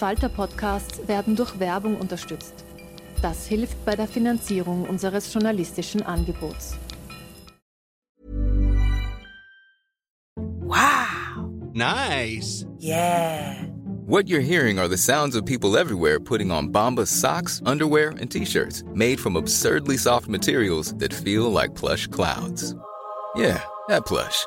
Falter-Podcasts werden durch Werbung unterstützt. Das hilft bei der Finanzierung unseres journalistischen Angebots. Wow! Nice! Yeah! What you're hearing are the sounds of people everywhere putting on Bombas socks, underwear, and t-shirts made from absurdly soft materials that feel like plush clouds. Yeah, that plush.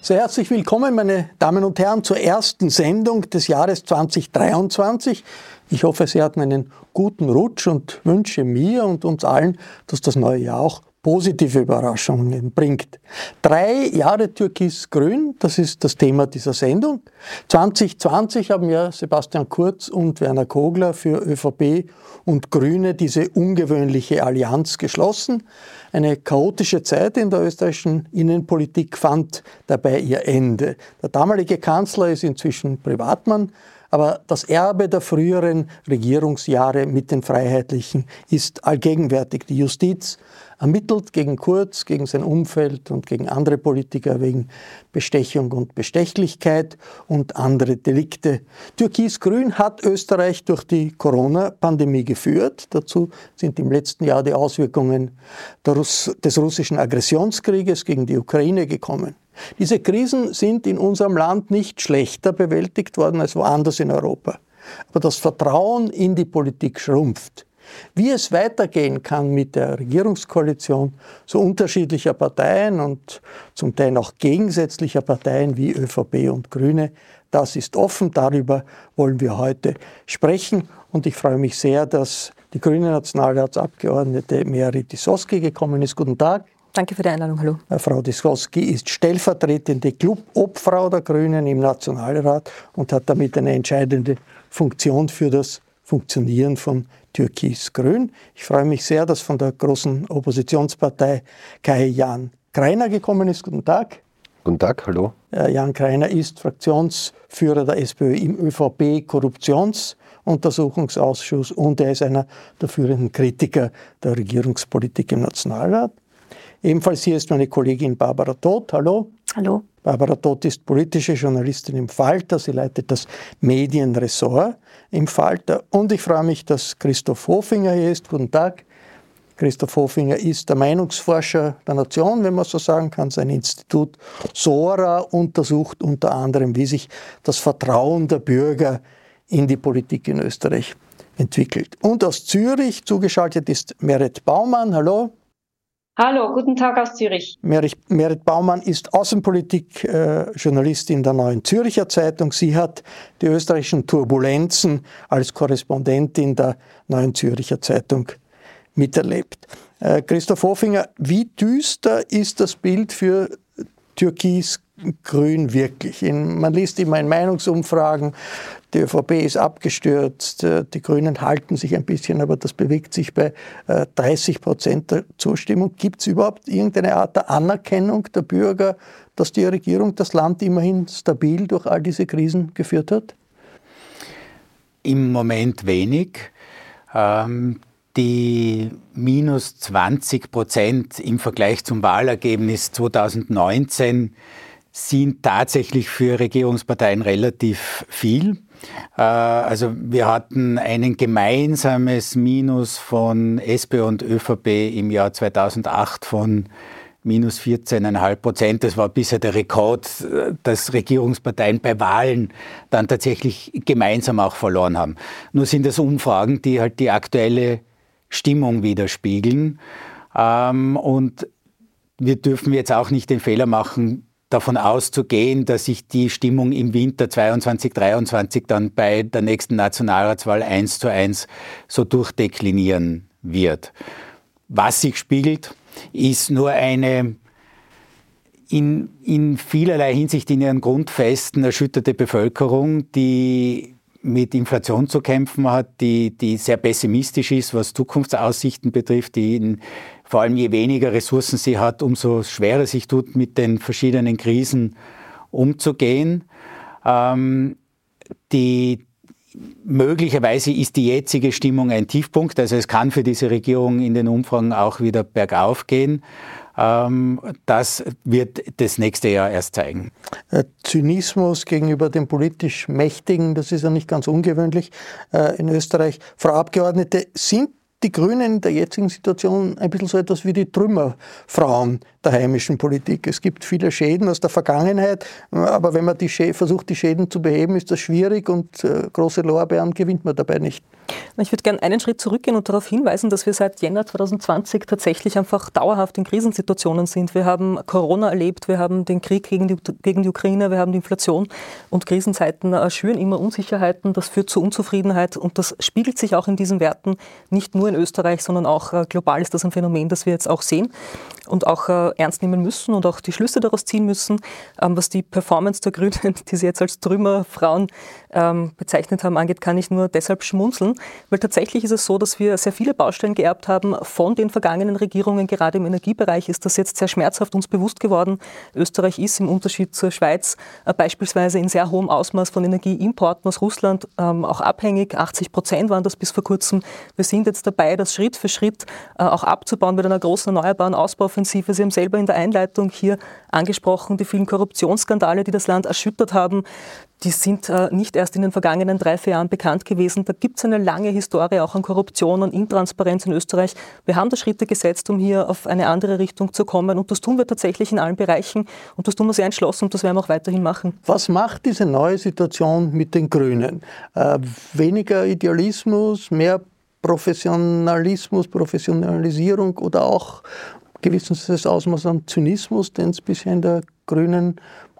Sehr herzlich willkommen, meine Damen und Herren, zur ersten Sendung des Jahres 2023. Ich hoffe, Sie hatten einen guten Rutsch und wünsche mir und uns allen, dass das neue Jahr auch positive Überraschungen bringt. Drei Jahre Türkis-Grün, das ist das Thema dieser Sendung. 2020 haben ja Sebastian Kurz und Werner Kogler für ÖVP und Grüne diese ungewöhnliche Allianz geschlossen. Eine chaotische Zeit in der österreichischen Innenpolitik fand dabei ihr Ende. Der damalige Kanzler ist inzwischen Privatmann, aber das Erbe der früheren Regierungsjahre mit den Freiheitlichen ist allgegenwärtig. Die Justiz ermittelt gegen Kurz, gegen sein Umfeld und gegen andere Politiker wegen Bestechung und Bestechlichkeit und andere Delikte. Türkis-Grün hat Österreich durch die Corona-Pandemie geführt. Dazu sind im letzten Jahr die Auswirkungen des russischen Aggressionskrieges gegen die Ukraine gekommen. Diese Krisen sind in unserem Land nicht schlechter bewältigt worden als woanders in Europa. Aber das Vertrauen in die Politik schrumpft. Wie es weitergehen kann mit der Regierungskoalition so unterschiedlicher Parteien und zum Teil auch gegensätzlicher Parteien wie ÖVP und Grüne, das ist offen. Darüber wollen wir heute sprechen. Und ich freue mich sehr, dass die grüne Nationalratsabgeordnete Merit Disoski gekommen ist. Guten Tag. Danke für die Einladung. Hallo. Frau Diskowski ist stellvertretende Clubobfrau der Grünen im Nationalrat und hat damit eine entscheidende Funktion für das Funktionieren von Türkis-Grün. Ich freue mich sehr, dass von der großen Oppositionspartei Kai Jan Kreiner gekommen ist. Guten Tag. Guten Tag, hallo. Äh, Jan Kreiner ist Fraktionsführer der SPÖ im ÖVP-Korruptionsuntersuchungsausschuss und er ist einer der führenden Kritiker der Regierungspolitik im Nationalrat. Ebenfalls hier ist meine Kollegin Barbara Todt. Hallo. Hallo. Barbara Todt ist politische Journalistin im Falter. Sie leitet das Medienressort im Falter. Und ich freue mich, dass Christoph Hofinger hier ist. Guten Tag. Christoph Hofinger ist der Meinungsforscher der Nation, wenn man so sagen kann. Sein Institut SORA untersucht unter anderem, wie sich das Vertrauen der Bürger in die Politik in Österreich entwickelt. Und aus Zürich zugeschaltet ist Meret Baumann. Hallo. Hallo, guten Tag aus Zürich. Merit, Baumann ist Außenpolitik-Journalistin der Neuen Zürcher Zeitung. Sie hat die österreichischen Turbulenzen als Korrespondentin der Neuen Zürcher Zeitung miterlebt. Äh, Christoph Hofinger, wie düster ist das Bild für türkis-grün wirklich? In, man liest immer in Meinungsumfragen, die ÖVP ist abgestürzt, äh, die Grünen halten sich ein bisschen, aber das bewegt sich bei 30 äh, Prozent der Zustimmung. Gibt es überhaupt irgendeine Art der Anerkennung der Bürger, dass die Regierung das Land immerhin stabil durch all diese Krisen geführt hat? Im Moment wenig. Ähm, die minus 20 Prozent im Vergleich zum Wahlergebnis 2019 sind tatsächlich für Regierungsparteien relativ viel. Äh, also wir hatten ein gemeinsames Minus von SP und ÖVP im Jahr 2008 von minus 14,5 Prozent. Das war bisher der Rekord, dass Regierungsparteien bei Wahlen dann tatsächlich gemeinsam auch verloren haben. Nur sind das Umfragen, die halt die aktuelle Stimmung widerspiegeln. Ähm, und wir dürfen jetzt auch nicht den Fehler machen, davon auszugehen, dass sich die Stimmung im Winter 22, 23 dann bei der nächsten Nationalratswahl eins zu eins so durchdeklinieren wird. Was sich spiegelt, ist nur eine in, in vielerlei Hinsicht in ihren Grundfesten erschütterte Bevölkerung, die mit Inflation zu kämpfen hat, die, die sehr pessimistisch ist, was Zukunftsaussichten betrifft, die in, vor allem je weniger Ressourcen sie hat, umso schwerer sich tut, mit den verschiedenen Krisen umzugehen. Ähm, die, möglicherweise ist die jetzige Stimmung ein Tiefpunkt, also es kann für diese Regierung in den Umfragen auch wieder bergauf gehen. Ähm, das wird das nächste Jahr erst zeigen. Äh, Zynismus gegenüber den politisch Mächtigen, das ist ja nicht ganz ungewöhnlich äh, in Österreich. Frau Abgeordnete, sind die Grünen in der jetzigen Situation ein bisschen so etwas wie die Trümmerfrauen der heimischen Politik. Es gibt viele Schäden aus der Vergangenheit, aber wenn man die versucht, die Schäden zu beheben, ist das schwierig und äh, große Lorbeeren gewinnt man dabei nicht. Ich würde gerne einen Schritt zurückgehen und darauf hinweisen, dass wir seit Jänner 2020 tatsächlich einfach dauerhaft in Krisensituationen sind. Wir haben Corona erlebt, wir haben den Krieg gegen die, gegen die Ukraine, wir haben die Inflation und Krisenzeiten äh, schüren immer Unsicherheiten. Das führt zu Unzufriedenheit und das spiegelt sich auch in diesen Werten nicht nur in Österreich, sondern auch äh, global ist das ein Phänomen, das wir jetzt auch sehen und auch äh, ernst nehmen müssen und auch die Schlüsse daraus ziehen müssen. Ähm, was die Performance der Grünen, die sie jetzt als Trümmerfrauen ähm, bezeichnet haben, angeht, kann ich nur deshalb schmunzeln, weil tatsächlich ist es so, dass wir sehr viele Baustellen geerbt haben von den vergangenen Regierungen. Gerade im Energiebereich ist das jetzt sehr schmerzhaft uns bewusst geworden. Österreich ist im Unterschied zur Schweiz äh, beispielsweise in sehr hohem Ausmaß von Energieimporten aus Russland ähm, auch abhängig. 80 Prozent waren das bis vor kurzem. Wir sind jetzt dabei, das Schritt für Schritt äh, auch abzubauen mit einer großen erneuerbaren Ausbauoffensive. Sie haben selber in der Einleitung hier angesprochen, die vielen Korruptionsskandale, die das Land erschüttert haben die sind äh, nicht erst in den vergangenen drei, vier Jahren bekannt gewesen. Da gibt es eine lange Historie auch an Korruption und Intransparenz in Österreich. Wir haben da Schritte gesetzt, um hier auf eine andere Richtung zu kommen. Und das tun wir tatsächlich in allen Bereichen. Und das tun wir sehr entschlossen und das werden wir auch weiterhin machen. Was macht diese neue Situation mit den Grünen? Äh, weniger Idealismus, mehr Professionalismus, Professionalisierung oder auch gewisses Ausmaß an Zynismus, den es bisher in der grünen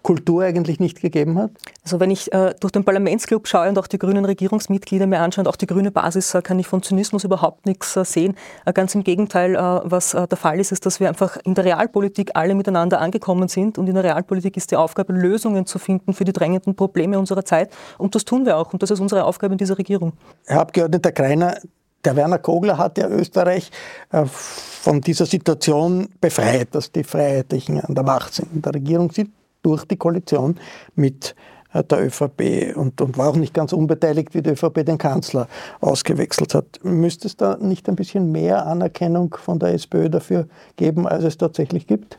Kultur eigentlich nicht gegeben hat? Also wenn ich äh, durch den Parlamentsclub schaue und auch die grünen Regierungsmitglieder mir anschaue und auch die grüne Basis, äh, kann ich von Zynismus überhaupt nichts äh, sehen. Äh, ganz im Gegenteil, äh, was äh, der Fall ist, ist, dass wir einfach in der Realpolitik alle miteinander angekommen sind und in der Realpolitik ist die Aufgabe, Lösungen zu finden für die drängenden Probleme unserer Zeit und das tun wir auch und das ist unsere Aufgabe in dieser Regierung. Herr Abgeordneter Kreiner, der Werner Kogler hat ja Österreich von dieser Situation befreit, dass die Freiheitlichen an der Macht sind. In der Regierung sind durch die Koalition mit äh, der ÖVP und, und war auch nicht ganz unbeteiligt, wie die ÖVP den Kanzler ausgewechselt hat. Müsste es da nicht ein bisschen mehr Anerkennung von der SPÖ dafür geben, als es tatsächlich gibt?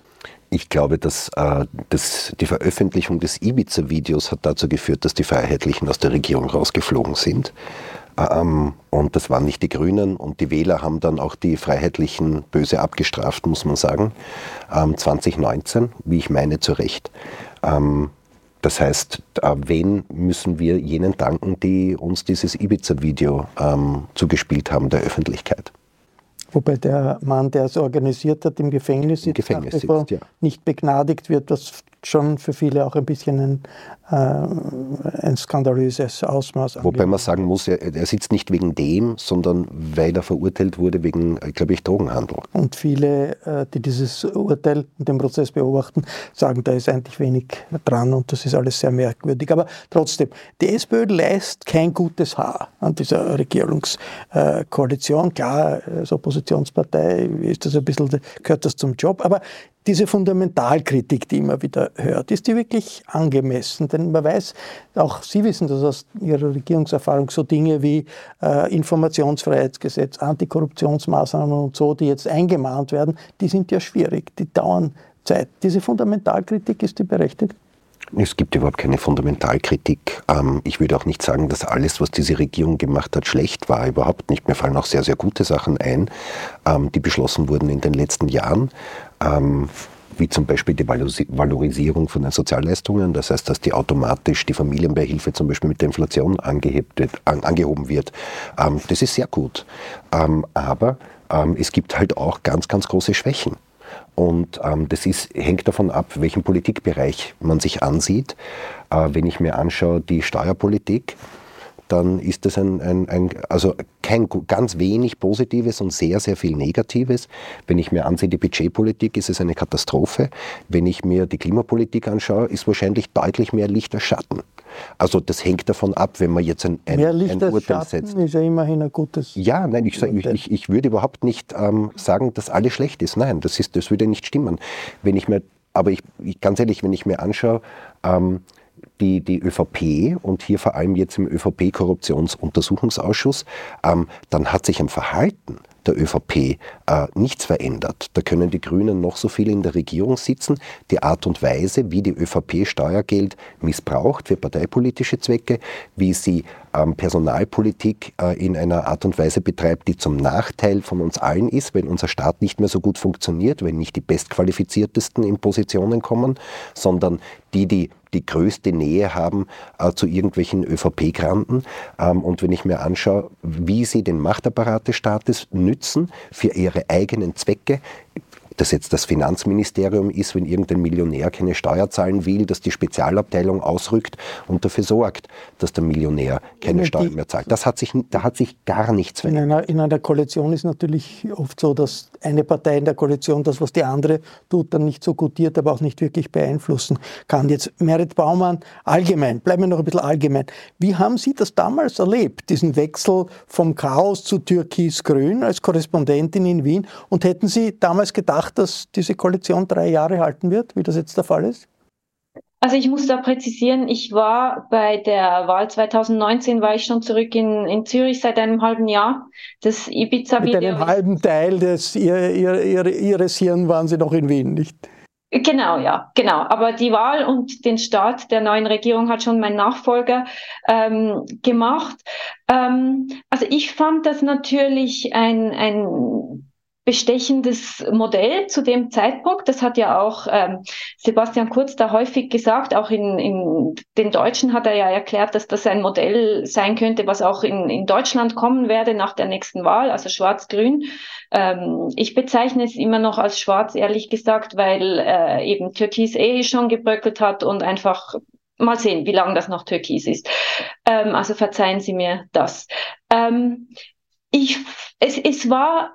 Ich glaube, dass, äh, dass die Veröffentlichung des Ibiza-Videos hat dazu geführt, dass die Freiheitlichen aus der Regierung rausgeflogen sind. Ähm, und das waren nicht die Grünen und die Wähler haben dann auch die Freiheitlichen böse abgestraft, muss man sagen. Ähm, 2019, wie ich meine, zu Recht. Ähm, das heißt, äh, wen müssen wir jenen danken, die uns dieses Ibiza-Video ähm, zugespielt haben der Öffentlichkeit? Wobei der Mann, der es organisiert hat, im Gefängnis, Im Gefängnis sitzt, ja. nicht begnadigt wird, was schon für viele auch ein bisschen ein, äh, ein skandalöses Ausmaß. Wobei man sagen muss, er, er, sitzt nicht wegen dem, sondern weil er verurteilt wurde wegen, glaube ich, Drogenhandel. Und viele, äh, die dieses Urteil und den Prozess beobachten, sagen, da ist eigentlich wenig dran und das ist alles sehr merkwürdig. Aber trotzdem, die SPÖ leistet kein gutes Haar an dieser Regierungskoalition. Klar, als Oppositionspartei ist das ein bisschen, gehört das zum Job, aber diese Fundamentalkritik, die immer wieder hört, ist die wirklich angemessen? Denn man weiß, auch Sie wissen das aus Ihrer Regierungserfahrung, so Dinge wie äh, Informationsfreiheitsgesetz, Antikorruptionsmaßnahmen und so, die jetzt eingemahnt werden, die sind ja schwierig, die dauern Zeit. Diese Fundamentalkritik, ist die berechtigt? Es gibt überhaupt keine Fundamentalkritik. Ähm, ich würde auch nicht sagen, dass alles, was diese Regierung gemacht hat, schlecht war. Überhaupt nicht. Mir fallen auch sehr, sehr gute Sachen ein, ähm, die beschlossen wurden in den letzten Jahren. Ähm, wie zum Beispiel die Valorisierung von den Sozialleistungen, das heißt, dass die automatisch die Familienbeihilfe zum Beispiel mit der Inflation angehebt wird, an, angehoben wird. das ist sehr gut. aber es gibt halt auch ganz, ganz große Schwächen. Und ähm, das ist, hängt davon ab, welchen Politikbereich man sich ansieht. Äh, wenn ich mir anschaue, die Steuerpolitik, dann ist das ein, ein, ein, also kein ganz wenig Positives und sehr, sehr viel Negatives. Wenn ich mir ansehe, die Budgetpolitik, ist es eine Katastrophe. Wenn ich mir die Klimapolitik anschaue, ist wahrscheinlich deutlich mehr Licht als Schatten. Also das hängt davon ab, wenn man jetzt ein, ein, mehr Licht ein Urteil Schatten setzt. ist ja immerhin ein gutes Ja, nein, ich, ich, ich würde überhaupt nicht ähm, sagen, dass alles schlecht ist. Nein, das, ist, das würde nicht stimmen. Wenn ich mir, aber ich, ich ganz ehrlich, wenn ich mir anschaue, ähm, die, die ÖVP und hier vor allem jetzt im ÖVP-Korruptionsuntersuchungsausschuss, ähm, dann hat sich im Verhalten der ÖVP äh, nichts verändert. Da können die Grünen noch so viel in der Regierung sitzen. Die Art und Weise, wie die ÖVP Steuergeld missbraucht für parteipolitische Zwecke, wie sie ähm, Personalpolitik äh, in einer Art und Weise betreibt, die zum Nachteil von uns allen ist, wenn unser Staat nicht mehr so gut funktioniert, wenn nicht die bestqualifiziertesten in Positionen kommen, sondern die, die die größte Nähe haben äh, zu irgendwelchen ÖVP-Granten. Ähm, und wenn ich mir anschaue, wie sie den Machtapparat des Staates nützen für ihre eigenen Zwecke, das jetzt das Finanzministerium ist, wenn irgendein Millionär keine Steuer zahlen will, dass die Spezialabteilung ausrückt und dafür sorgt, dass der Millionär keine Steuern mehr zahlt. Das hat sich, da hat sich gar nichts verändert. In einer, in einer Koalition ist natürlich oft so, dass eine Partei in der Koalition das, was die andere tut, dann nicht so gutiert, aber auch nicht wirklich beeinflussen kann. Jetzt Merit Baumann, allgemein, bleiben wir noch ein bisschen allgemein. Wie haben Sie das damals erlebt, diesen Wechsel vom Chaos zu Türkis-Grün als Korrespondentin in Wien? Und hätten Sie damals gedacht, gedacht, dass diese Koalition drei Jahre halten wird, wie das jetzt der Fall ist? Also ich muss da präzisieren, ich war bei der Wahl 2019, war ich schon zurück in, in Zürich seit einem halben Jahr. Das Ibiza-Video. Mit einem halben Teil des, ihr, ihr, ihr, Ihres Hirn waren Sie noch in Wien, nicht? Genau, ja, genau. Aber die Wahl und den Start der neuen Regierung hat schon mein Nachfolger ähm, gemacht. Ähm, also ich fand das natürlich ein, ein bestechendes Modell zu dem Zeitpunkt. Das hat ja auch ähm, Sebastian Kurz da häufig gesagt. Auch in, in den Deutschen hat er ja erklärt, dass das ein Modell sein könnte, was auch in, in Deutschland kommen werde nach der nächsten Wahl, also Schwarz-Grün. Ähm, ich bezeichne es immer noch als Schwarz, ehrlich gesagt, weil äh, eben Türkis eh schon gebröckelt hat und einfach mal sehen, wie lange das noch Türkis ist. Ähm, also verzeihen Sie mir das. Ähm, ich, es, es war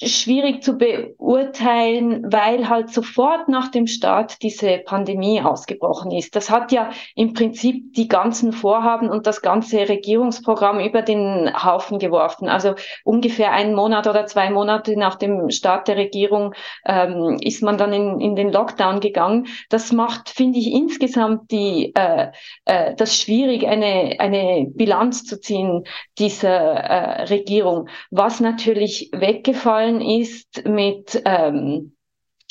schwierig zu beurteilen, weil halt sofort nach dem Start diese Pandemie ausgebrochen ist. Das hat ja im Prinzip die ganzen Vorhaben und das ganze Regierungsprogramm über den Haufen geworfen. Also ungefähr einen Monat oder zwei Monate nach dem Start der Regierung ähm, ist man dann in, in den Lockdown gegangen. Das macht, finde ich, insgesamt die, äh, äh, das schwierig, eine, eine Bilanz zu ziehen dieser äh, Regierung. Was natürlich weggefallen aufgefallen ist mit ähm,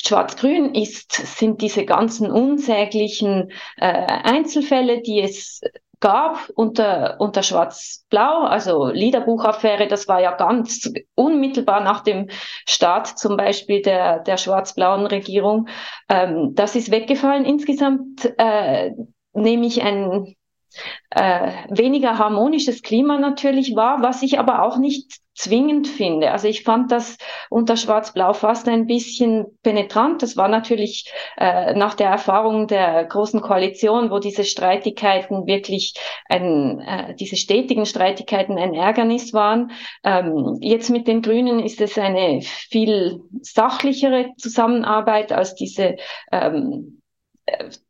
Schwarz-Grün ist, sind diese ganzen unsäglichen äh, Einzelfälle, die es gab unter, unter Schwarz-Blau, also Liederbuchaffäre, das war ja ganz unmittelbar nach dem Start zum Beispiel der, der schwarz-blauen Regierung. Ähm, das ist weggefallen. Insgesamt äh, nehme ich ein äh, weniger harmonisches Klima natürlich war, was ich aber auch nicht zwingend finde. Also ich fand das unter Schwarz-Blau fast ein bisschen penetrant. Das war natürlich äh, nach der Erfahrung der großen Koalition, wo diese Streitigkeiten wirklich ein, äh, diese stetigen Streitigkeiten ein Ärgernis waren. Ähm, jetzt mit den Grünen ist es eine viel sachlichere Zusammenarbeit als diese ähm,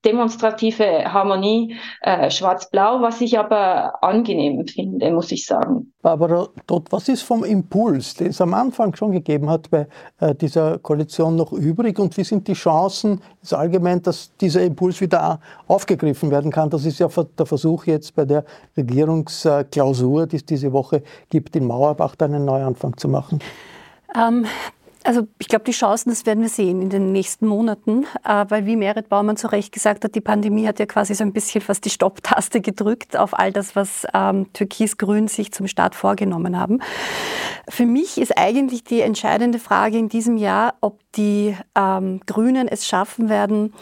demonstrative Harmonie äh, schwarz-blau, was ich aber angenehm finde, muss ich sagen. Aber dort, was ist vom Impuls, den es am Anfang schon gegeben hat bei äh, dieser Koalition noch übrig und wie sind die Chancen ist allgemein, dass dieser Impuls wieder aufgegriffen werden kann? Das ist ja der Versuch jetzt bei der Regierungsklausur, die es diese Woche gibt, in Mauerbach einen Neuanfang zu machen. Ähm, also ich glaube, die Chancen, das werden wir sehen in den nächsten Monaten, weil wie Merit Baumann zu Recht gesagt hat, die Pandemie hat ja quasi so ein bisschen fast die Stopptaste gedrückt auf all das, was ähm, Türkis-Grün sich zum Start vorgenommen haben. Für mich ist eigentlich die entscheidende Frage in diesem Jahr, ob die ähm, Grünen es schaffen werden,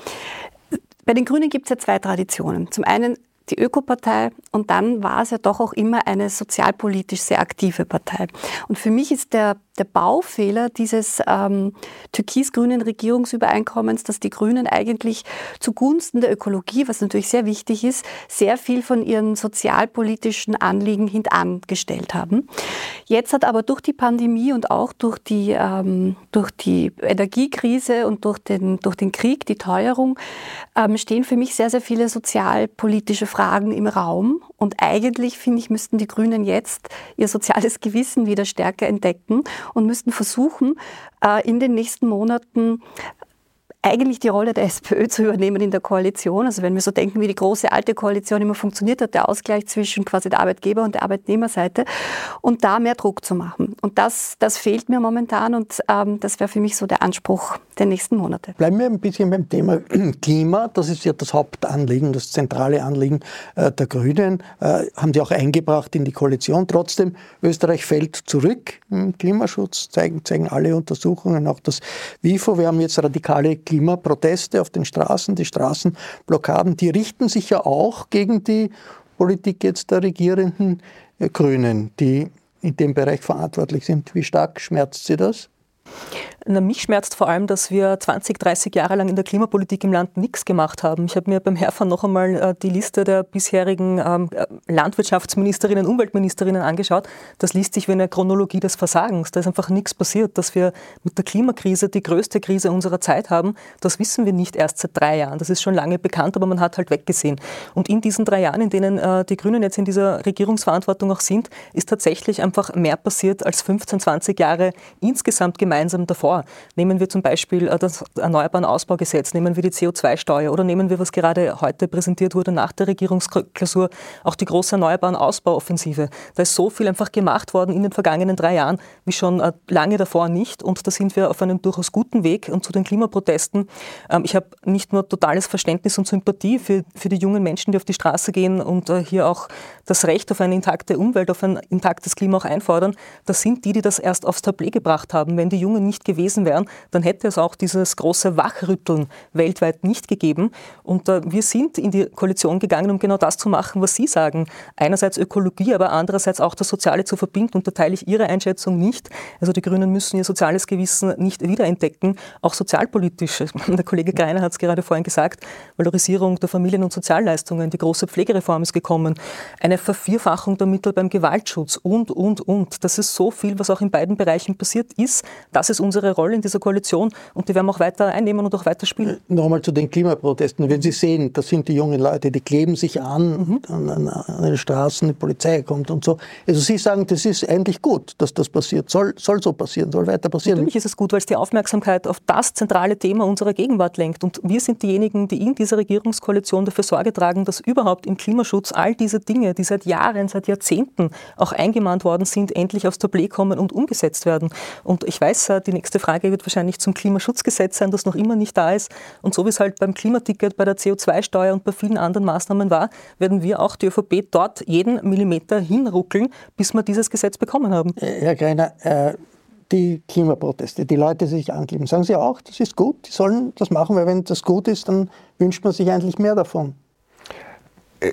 bei den Grünen gibt es ja zwei Traditionen. Zum einen die Ökopartei und dann war es ja doch auch immer eine sozialpolitisch sehr aktive Partei. Und für mich ist der der Baufehler dieses ähm, türkis-grünen Regierungsübereinkommens, dass die Grünen eigentlich zugunsten der Ökologie, was natürlich sehr wichtig ist, sehr viel von ihren sozialpolitischen Anliegen hintangestellt haben. Jetzt hat aber durch die Pandemie und auch durch die, ähm, durch die Energiekrise und durch den, durch den Krieg, die Teuerung, ähm, stehen für mich sehr, sehr viele sozialpolitische Fragen im Raum. Und eigentlich, finde ich, müssten die Grünen jetzt ihr soziales Gewissen wieder stärker entdecken und müssten versuchen, äh, in den nächsten Monaten eigentlich die Rolle der SPÖ zu übernehmen in der Koalition. Also wenn wir so denken, wie die große alte Koalition immer funktioniert hat, der Ausgleich zwischen quasi der Arbeitgeber- und der Arbeitnehmerseite und da mehr Druck zu machen. Und das, das fehlt mir momentan und ähm, das wäre für mich so der Anspruch der nächsten Monate. Bleiben wir ein bisschen beim Thema Klima. Das ist ja das Hauptanliegen, das zentrale Anliegen äh, der Grünen. Äh, haben die auch eingebracht in die Koalition. Trotzdem, Österreich fällt zurück im Klimaschutz, zeigen, zeigen alle Untersuchungen, auch das WIFO. Wir haben jetzt radikale Klimaschutz Klimaproteste auf den Straßen, die Straßenblockaden, die richten sich ja auch gegen die Politik jetzt der regierenden äh, Grünen, die in dem Bereich verantwortlich sind. Wie stark schmerzt Sie das? Na, mich schmerzt vor allem, dass wir 20, 30 Jahre lang in der Klimapolitik im Land nichts gemacht haben. Ich habe mir beim Herfahren noch einmal äh, die Liste der bisherigen ähm, äh, Landwirtschaftsministerinnen, Umweltministerinnen angeschaut. Das liest sich wie eine Chronologie des Versagens. Da ist einfach nichts passiert. Dass wir mit der Klimakrise die größte Krise unserer Zeit haben, das wissen wir nicht erst seit drei Jahren. Das ist schon lange bekannt, aber man hat halt weggesehen. Und in diesen drei Jahren, in denen äh, die Grünen jetzt in dieser Regierungsverantwortung auch sind, ist tatsächlich einfach mehr passiert als 15, 20 Jahre insgesamt gemeinsam davor vor. Nehmen wir zum Beispiel äh, das Erneuerbaren Ausbaugesetz, nehmen wir die CO2-Steuer oder nehmen wir, was gerade heute präsentiert wurde nach der Regierungsklausur, auch die große Erneuerbaren Ausbauoffensive. Da ist so viel einfach gemacht worden in den vergangenen drei Jahren wie schon äh, lange davor nicht und da sind wir auf einem durchaus guten Weg und zu den Klimaprotesten. Ähm, ich habe nicht nur totales Verständnis und Sympathie für, für die jungen Menschen, die auf die Straße gehen und äh, hier auch das Recht auf eine intakte Umwelt, auf ein intaktes Klima auch einfordern. Das sind die, die das erst aufs Tablet gebracht haben. Wenn die Jungen nicht gewesen gewesen wären, dann hätte es auch dieses große Wachrütteln weltweit nicht gegeben. Und äh, wir sind in die Koalition gegangen, um genau das zu machen, was Sie sagen. Einerseits Ökologie, aber andererseits auch das Soziale zu verbinden. Und da teile ich Ihre Einschätzung nicht. Also die Grünen müssen ihr soziales Gewissen nicht wiederentdecken, auch sozialpolitisch. Der Kollege Greiner hat es gerade vorhin gesagt, Valorisierung der Familien- und Sozialleistungen, die große Pflegereform ist gekommen, eine Vervierfachung der Mittel beim Gewaltschutz und, und, und. Das ist so viel, was auch in beiden Bereichen passiert ist. Das ist unsere Rolle in dieser Koalition und die werden wir auch weiter einnehmen und auch weiter spielen. Nochmal zu den Klimaprotesten. Wenn Sie sehen, das sind die jungen Leute, die kleben sich an, mhm. an, an, an, den Straßen, die Polizei kommt und so. Also Sie sagen, das ist eigentlich gut, dass das passiert. Soll, soll so passieren, soll weiter passieren. Natürlich ist es gut, weil es die Aufmerksamkeit auf das zentrale Thema unserer Gegenwart lenkt. Und wir sind diejenigen, die in dieser Regierungskoalition dafür Sorge tragen, dass überhaupt im Klimaschutz all diese Dinge, die seit Jahren, seit Jahrzehnten auch eingemahnt worden sind, endlich aufs Tablet kommen und umgesetzt werden. Und ich weiß, die nächste Frage wird wahrscheinlich zum Klimaschutzgesetz sein, das noch immer nicht da ist. Und so wie es halt beim Klimaticket, bei der CO2-Steuer und bei vielen anderen Maßnahmen war, werden wir auch die ÖVP dort jeden Millimeter hinruckeln, bis wir dieses Gesetz bekommen haben. Äh, Herr Greiner, äh die Klimaproteste, die Leute sich ankleben. Sagen Sie auch, das ist gut, die sollen das machen, weil wenn das gut ist, dann wünscht man sich eigentlich mehr davon. Äh,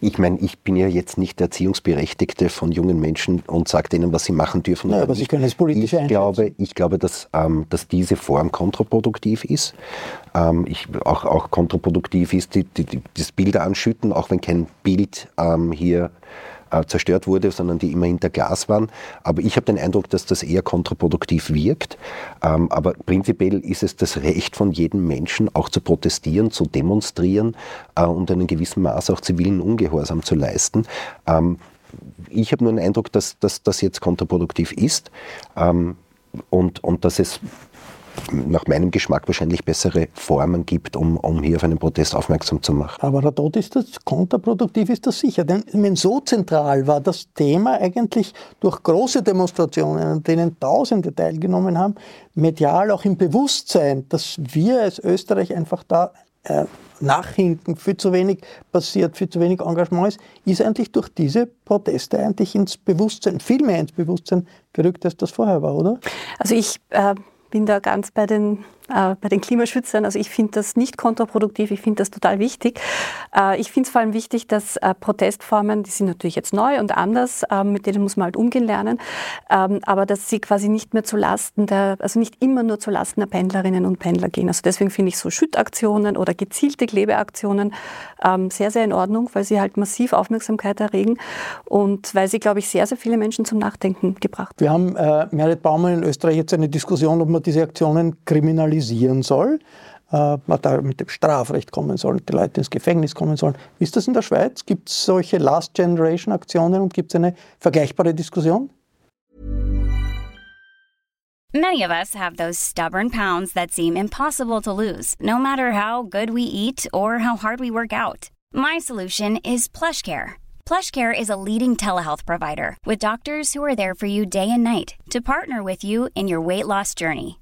ich meine, ich bin ja jetzt nicht der Erziehungsberechtigte von jungen Menschen und sage denen, was sie machen dürfen. Ja, aber Sie können es politisch ich glaube, ich glaube, dass, ähm, dass diese Form kontraproduktiv ist. Ähm, ich, auch, auch kontraproduktiv ist die, die, die, das Bild anschütten, auch wenn kein Bild ähm, hier äh, zerstört wurde, sondern die immer hinter Glas waren. Aber ich habe den Eindruck, dass das eher kontraproduktiv wirkt. Ähm, aber prinzipiell ist es das Recht von jedem Menschen, auch zu protestieren, zu demonstrieren äh, und einen gewissen Maß auch zivilen Ungehorsam zu leisten. Ähm, ich habe nur den Eindruck, dass, das jetzt kontraproduktiv ist ähm, und, und dass es nach meinem Geschmack wahrscheinlich bessere Formen gibt, um, um hier auf einen Protest aufmerksam zu machen. Aber dort ist das kontraproduktiv, ist das sicher. Denn wenn so zentral war das Thema eigentlich durch große Demonstrationen, an denen Tausende teilgenommen haben, medial auch im Bewusstsein, dass wir als Österreich einfach da äh, nachhinken, viel zu wenig passiert, viel zu wenig Engagement ist, ist eigentlich durch diese Proteste eigentlich ins Bewusstsein, viel mehr ins Bewusstsein gerückt, als das vorher war, oder? Also ich äh, bin da ganz bei den äh, bei den Klimaschützern. Also ich finde das nicht kontraproduktiv, ich finde das total wichtig. Äh, ich finde es vor allem wichtig, dass äh, Protestformen, die sind natürlich jetzt neu und anders, ähm, mit denen muss man halt umgehen lernen, ähm, aber dass sie quasi nicht mehr zu Lasten der, also nicht immer nur zu Lasten der Pendlerinnen und Pendler gehen. Also deswegen finde ich so Schüttaktionen oder gezielte Klebeaktionen ähm, sehr, sehr in Ordnung, weil sie halt massiv Aufmerksamkeit erregen und weil sie, glaube ich, sehr, sehr viele Menschen zum Nachdenken gebracht haben. Wir haben, äh, Merit Baumann in Österreich jetzt eine Diskussion, ob man diese Aktionen kriminalisiert kriminalisieren soll, äh, da mit dem Strafrecht kommen soll, die Leute ins Gefängnis kommen sollen. Wie ist das in der Schweiz? Gibt es solche Last-Generation-Aktionen und gibt es eine vergleichbare Diskussion? Many of us have those stubborn pounds that seem impossible to lose, no matter how good we eat or how hard we work out. My solution is PlushCare. PlushCare is a leading telehealth provider with doctors who are there for you day and night to partner with you in your weight loss journey.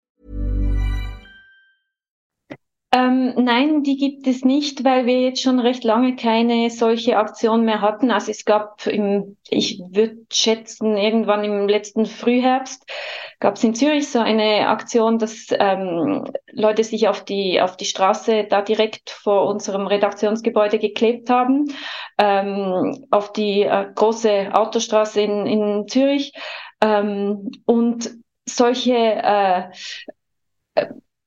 Ähm, nein, die gibt es nicht, weil wir jetzt schon recht lange keine solche Aktion mehr hatten. Also es gab im, ich würde schätzen, irgendwann im letzten Frühherbst gab es in Zürich so eine Aktion, dass ähm, Leute sich auf die, auf die Straße da direkt vor unserem Redaktionsgebäude geklebt haben, ähm, auf die äh, große Autostraße in, in Zürich. Ähm, und solche äh,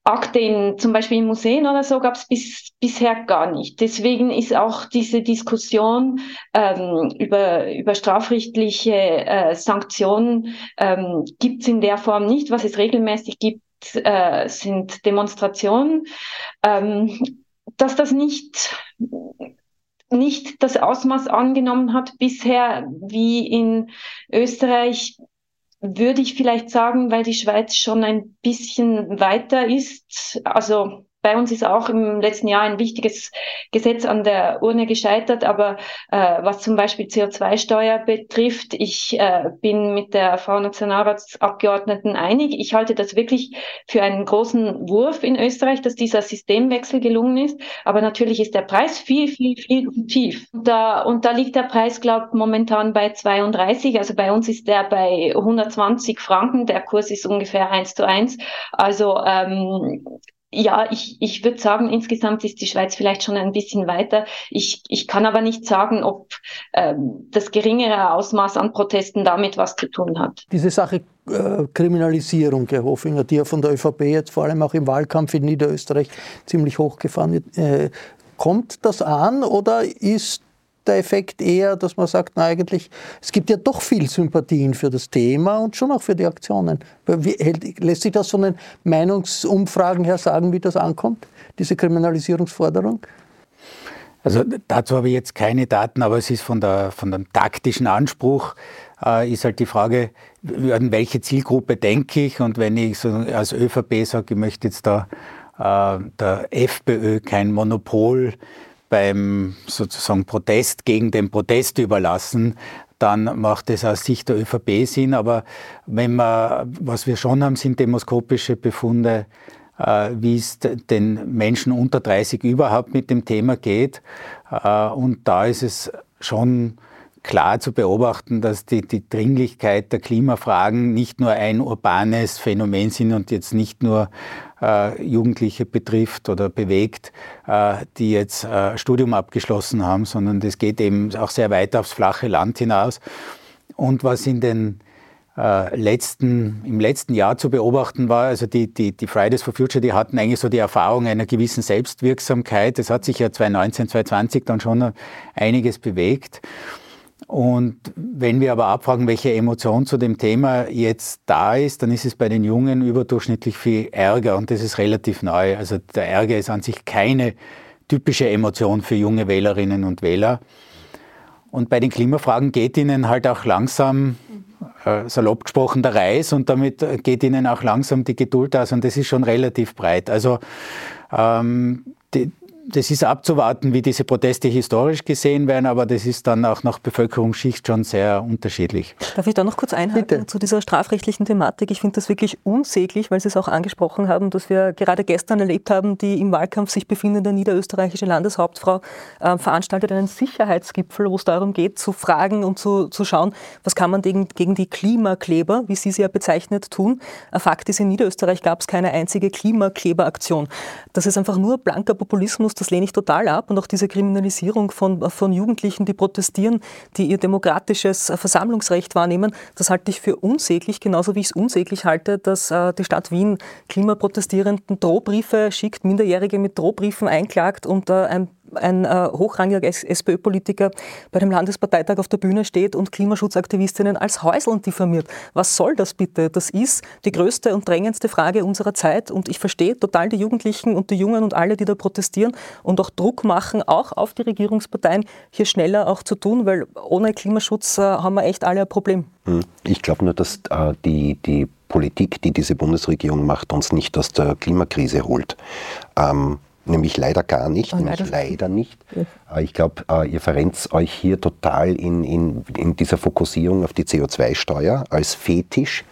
Akte in, zum Beispiel in Museen oder so gab es bis, bisher gar nicht. Deswegen ist auch diese Diskussion ähm, über, über strafrechtliche äh, Sanktionen ähm, gibt es in der Form nicht. Was es regelmäßig gibt, äh, sind Demonstrationen. Ähm, dass das nicht nicht das Ausmaß angenommen hat bisher wie in Österreich, würde ich vielleicht sagen, weil die Schweiz schon ein bisschen weiter ist. Also bei uns ist auch im letzten Jahr ein wichtiges Gesetz an der Urne gescheitert, aber äh, was zum Beispiel CO2-Steuer betrifft, ich äh, bin mit der Frau Nationalratsabgeordneten einig. Ich halte das wirklich für einen großen Wurf in Österreich, dass dieser Systemwechsel gelungen ist. Aber natürlich ist der Preis viel, viel, viel zu tief. Und da, und da liegt der Preis, glaube ich, momentan bei 32. Also bei uns ist der bei 120 Franken. Der Kurs ist ungefähr eins zu eins. Also ähm, ja, ich, ich würde sagen, insgesamt ist die Schweiz vielleicht schon ein bisschen weiter. Ich, ich kann aber nicht sagen, ob ähm, das geringere Ausmaß an Protesten damit was zu tun hat. Diese Sache äh, Kriminalisierung, Herr Hofinger, die ja von der ÖVP jetzt vor allem auch im Wahlkampf in Niederösterreich ziemlich hochgefahren wird, äh, kommt das an oder ist der Effekt eher, dass man sagt, na eigentlich, es gibt ja doch viel Sympathien für das Thema und schon auch für die Aktionen. Wie, lässt sich das von den Meinungsumfragen her sagen, wie das ankommt, diese Kriminalisierungsforderung? Also dazu habe ich jetzt keine Daten, aber es ist von, der, von dem taktischen Anspruch, äh, ist halt die Frage, an welche Zielgruppe denke ich und wenn ich so als ÖVP sage, ich möchte jetzt da äh, der FPÖ kein Monopol beim sozusagen Protest gegen den Protest überlassen, dann macht es aus Sicht der ÖVP Sinn. Aber wenn man, was wir schon haben, sind demoskopische Befunde äh, wie es den Menschen unter 30 überhaupt mit dem Thema geht. Äh, und da ist es schon klar zu beobachten, dass die, die Dringlichkeit der Klimafragen nicht nur ein urbanes Phänomen sind und jetzt nicht nur äh, Jugendliche betrifft oder bewegt, äh, die jetzt äh, Studium abgeschlossen haben, sondern das geht eben auch sehr weit aufs flache Land hinaus. Und was in den äh, letzten, im letzten Jahr zu beobachten war, also die, die, die Fridays for Future, die hatten eigentlich so die Erfahrung einer gewissen Selbstwirksamkeit. Es hat sich ja 2019, 2020 dann schon einiges bewegt. Und wenn wir aber abfragen, welche Emotion zu dem Thema jetzt da ist, dann ist es bei den Jungen überdurchschnittlich viel Ärger und das ist relativ neu. Also der Ärger ist an sich keine typische Emotion für junge Wählerinnen und Wähler. Und bei den Klimafragen geht ihnen halt auch langsam, äh, salopp gesprochen, der Reis und damit geht ihnen auch langsam die Geduld aus und das ist schon relativ breit. Also ähm, die, das ist abzuwarten, wie diese Proteste historisch gesehen werden, aber das ist dann auch nach Bevölkerungsschicht schon sehr unterschiedlich. Darf ich da noch kurz einhaken Bitte. zu dieser strafrechtlichen Thematik? Ich finde das wirklich unsäglich, weil Sie es auch angesprochen haben, dass wir gerade gestern erlebt haben, die im Wahlkampf sich befindende niederösterreichische Landeshauptfrau äh, veranstaltet einen Sicherheitsgipfel, wo es darum geht, zu fragen und zu, zu schauen, was kann man gegen, gegen die Klimakleber, wie Sie sie ja bezeichnet, tun. Fakt ist, in Niederösterreich gab es keine einzige Klimakleberaktion. Das ist einfach nur blanker Populismus das lehne ich total ab. Und auch diese Kriminalisierung von, von Jugendlichen, die protestieren, die ihr demokratisches Versammlungsrecht wahrnehmen, das halte ich für unsäglich, genauso wie ich es unsäglich halte, dass äh, die Stadt Wien Klimaprotestierenden Drohbriefe schickt, Minderjährige mit Drohbriefen einklagt und äh, ein ein äh, hochrangiger SPÖ-Politiker bei dem Landesparteitag auf der Bühne steht und Klimaschutzaktivistinnen als Häuseln diffamiert. Was soll das bitte? Das ist die größte und drängendste Frage unserer Zeit und ich verstehe total die Jugendlichen und die Jungen und alle, die da protestieren und auch Druck machen, auch auf die Regierungsparteien, hier schneller auch zu tun, weil ohne Klimaschutz äh, haben wir echt alle ein Problem. Hm. Ich glaube nur, dass äh, die, die Politik, die diese Bundesregierung macht, uns nicht aus der Klimakrise holt. Ähm, Nämlich leider gar nicht, oh, nämlich leider, leider nicht. Ja. Ich glaube, äh, ihr verrennt euch hier total in, in, in dieser Fokussierung auf die CO2-Steuer als Fetisch.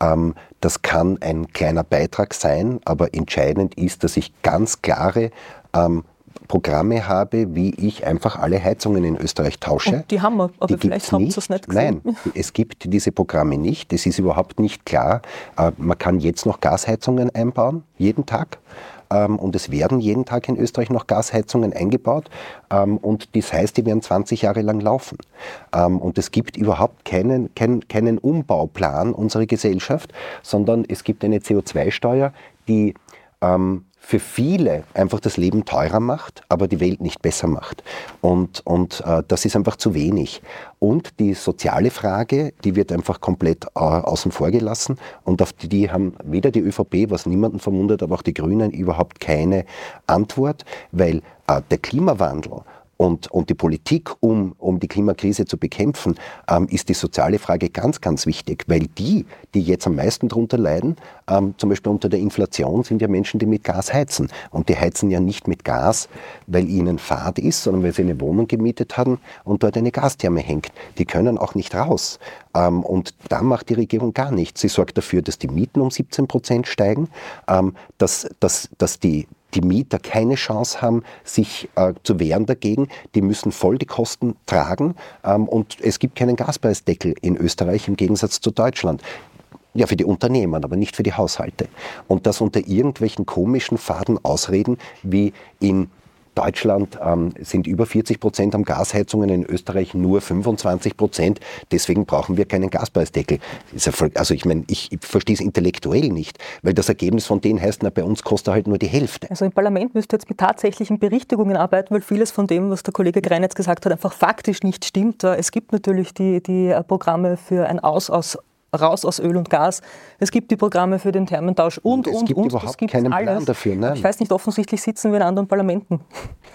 Ähm, das kann ein kleiner Beitrag sein, aber entscheidend ist, dass ich ganz klare ähm, Programme habe, wie ich einfach alle Heizungen in Österreich tausche. Und die haben wir, aber die vielleicht haben sie es nicht gesehen. Nein, es gibt diese Programme nicht. Es ist überhaupt nicht klar. Äh, man kann jetzt noch Gasheizungen einbauen, jeden Tag. Ähm, und es werden jeden Tag in Österreich noch Gasheizungen eingebaut ähm, und das heißt, die werden 20 Jahre lang laufen. Ähm, und es gibt überhaupt keinen, keinen, keinen Umbauplan unserer Gesellschaft, sondern es gibt eine CO2-Steuer, die für viele einfach das Leben teurer macht, aber die Welt nicht besser macht. Und, und äh, das ist einfach zu wenig. Und die soziale Frage, die wird einfach komplett äh, außen vor gelassen. Und auf die, die haben weder die ÖVP, was niemanden verwundert, aber auch die Grünen überhaupt keine Antwort, weil äh, der Klimawandel und, und die Politik, um, um die Klimakrise zu bekämpfen, ähm, ist die soziale Frage ganz, ganz wichtig, weil die, die jetzt am meisten darunter leiden, ähm, zum Beispiel unter der Inflation, sind ja Menschen, die mit Gas heizen. Und die heizen ja nicht mit Gas, weil ihnen Fahrt ist, sondern weil sie eine Wohnung gemietet haben und dort eine Gastherme hängt. Die können auch nicht raus. Ähm, und da macht die Regierung gar nichts. Sie sorgt dafür, dass die Mieten um 17 Prozent steigen, ähm, dass, dass, dass die die Mieter keine Chance haben, sich äh, zu wehren dagegen. Die müssen voll die Kosten tragen. Ähm, und es gibt keinen Gaspreisdeckel in Österreich im Gegensatz zu Deutschland. Ja, für die Unternehmen, aber nicht für die Haushalte. Und das unter irgendwelchen komischen faden Ausreden wie in Deutschland ähm, sind über 40 Prozent am Gasheizungen, in Österreich nur 25 Prozent. Deswegen brauchen wir keinen Gaspreisdeckel. Also ich meine, ich, ich verstehe es intellektuell nicht, weil das Ergebnis von denen heißt, na, bei uns kostet halt nur die Hälfte. Also im Parlament müsste jetzt mit tatsächlichen Berichtigungen arbeiten, weil vieles von dem, was der Kollege Greinetz gesagt hat, einfach faktisch nicht stimmt. Es gibt natürlich die, die Programme für ein Aus aus raus aus Öl und Gas. Es gibt die Programme für den Thermentausch und, und, es gibt und. Überhaupt keinen alles. Plan dafür. Nein. Ich weiß nicht, offensichtlich sitzen wir in anderen Parlamenten.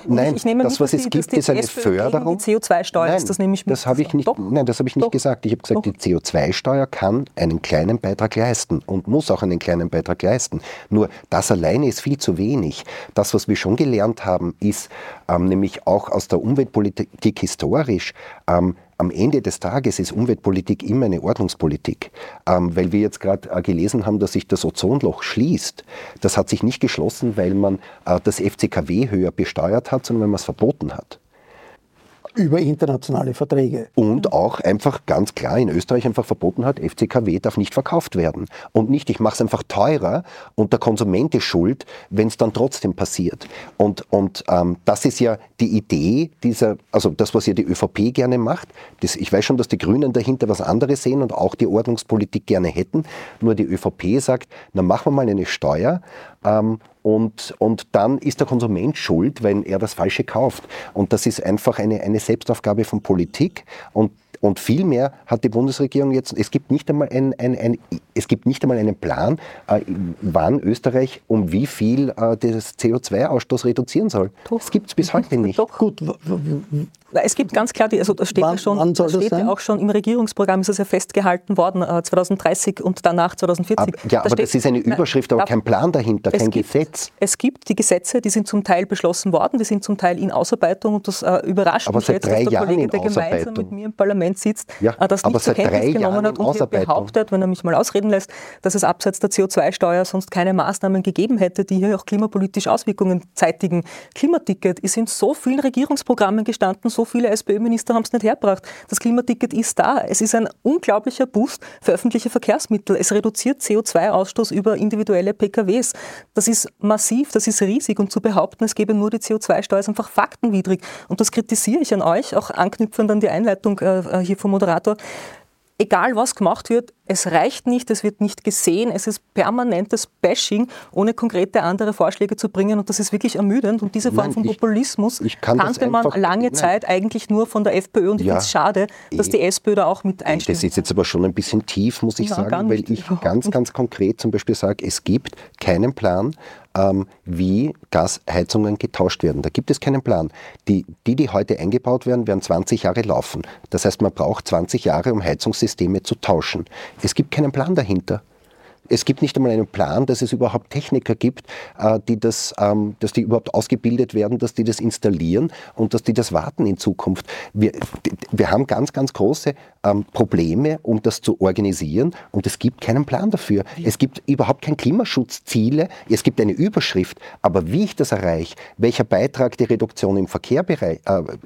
Nein, ich, ich das, was es die, gibt, ist eine SPÖ Förderung. Die CO2-Steuer ist das nämlich Das habe ich nicht, Doch. nein, das habe ich nicht Doch. gesagt. Ich habe gesagt, Doch. die CO2-Steuer kann einen kleinen Beitrag leisten und muss auch einen kleinen Beitrag leisten. Nur das alleine ist viel zu wenig. Das, was wir schon gelernt haben, ist ähm, nämlich auch aus der Umweltpolitik historisch, ähm, am Ende des Tages ist Umweltpolitik immer eine Ordnungspolitik. Ähm, weil wir jetzt gerade äh, gelesen haben, dass sich das Ozonloch schließt. Das hat sich nicht geschlossen, weil man äh, das FCKW höher besteuert hat, sondern weil man es verboten hat über internationale Verträge. Und auch einfach ganz klar in Österreich einfach verboten hat, FCKW darf nicht verkauft werden. Und nicht, ich mache es einfach teurer und der Konsument ist schuld, wenn es dann trotzdem passiert. Und, und ähm, das ist ja die Idee dieser, also das, was ja die ÖVP gerne macht. Das, ich weiß schon, dass die Grünen dahinter was anderes sehen und auch die Ordnungspolitik gerne hätten. Nur die ÖVP sagt, na machen wir mal eine Steuer und, und dann ist der Konsument schuld, wenn er das Falsche kauft. Und das ist einfach eine, eine Selbstaufgabe von Politik. Und und vielmehr hat die Bundesregierung jetzt, es gibt nicht einmal, ein, ein, ein es gibt nicht einmal einen Plan, äh, wann Österreich um wie viel äh, das CO2-Ausstoß reduzieren soll. Doch. Das gibt es bis heute nicht. Doch. Gut. Es gibt ganz klar, die, also das steht, wann, ja, schon, das steht ja auch schon im Regierungsprogramm, ist es ja festgehalten worden, äh, 2030 und danach 2040. Aber, ja, da aber steht, das ist eine Überschrift, aber kein Plan dahinter, kein gibt, Gesetz. Es gibt die Gesetze, die sind zum Teil beschlossen worden, die sind zum Teil in Ausarbeitung und das äh, überrascht aber mich jetzt, dass der Jahren Kollege, der gemeinsam mit mir im Parlament Parlament sitzt, ja, äh, das nicht zur Kenntnis genommen hat und hier behauptet, wenn er mich mal ausreden lässt, dass es abseits der CO2-Steuer sonst keine Maßnahmen gegeben hätte, die hier auch klimapolitisch Auswirkungen zeitigen. Klimaticket ist in so vielen Regierungsprogrammen gestanden, so viele SPÖ-Minister haben es nicht hergebracht. Das Klimaticket ist da. Es ist ein unglaublicher Boost für öffentliche Verkehrsmittel. Es reduziert CO2-Ausstoß über individuelle PKWs. Das ist massiv, das ist riesig und zu behaupten, es gebe nur die CO2-Steuer ist einfach faktenwidrig. Und das kritisiere ich an euch, auch anknüpfend an die Einleitung äh, äh, hier vom Moderator, egal was gemacht wird, es reicht nicht, es wird nicht gesehen, es ist permanentes Bashing, ohne konkrete andere Vorschläge zu bringen. Und das ist wirklich ermüdend. Und diese Form nein, von Populismus ich, ich kann kannte man lange nein. Zeit eigentlich nur von der FPÖ. Und ich ja, finde es schade, dass die SPÖ da auch mit einstimmt. Das ist jetzt aber schon ein bisschen tief, muss ich ja, sagen, weil ich ganz, ganz konkret zum Beispiel sage, es gibt keinen Plan, wie Gasheizungen getauscht werden. Da gibt es keinen Plan. Die, die, die heute eingebaut werden, werden 20 Jahre laufen. Das heißt, man braucht 20 Jahre, um Heizungssysteme zu tauschen. Es gibt keinen Plan dahinter. Es gibt nicht einmal einen Plan, dass es überhaupt Techniker gibt, äh, die das, ähm, dass die überhaupt ausgebildet werden, dass die das installieren und dass die das warten in Zukunft. Wir, wir haben ganz, ganz große ähm, Probleme, um das zu organisieren und es gibt keinen Plan dafür. Es gibt überhaupt kein Klimaschutzziele, es gibt eine Überschrift, aber wie ich das erreiche, welcher Beitrag die Reduktion im Verkehr äh,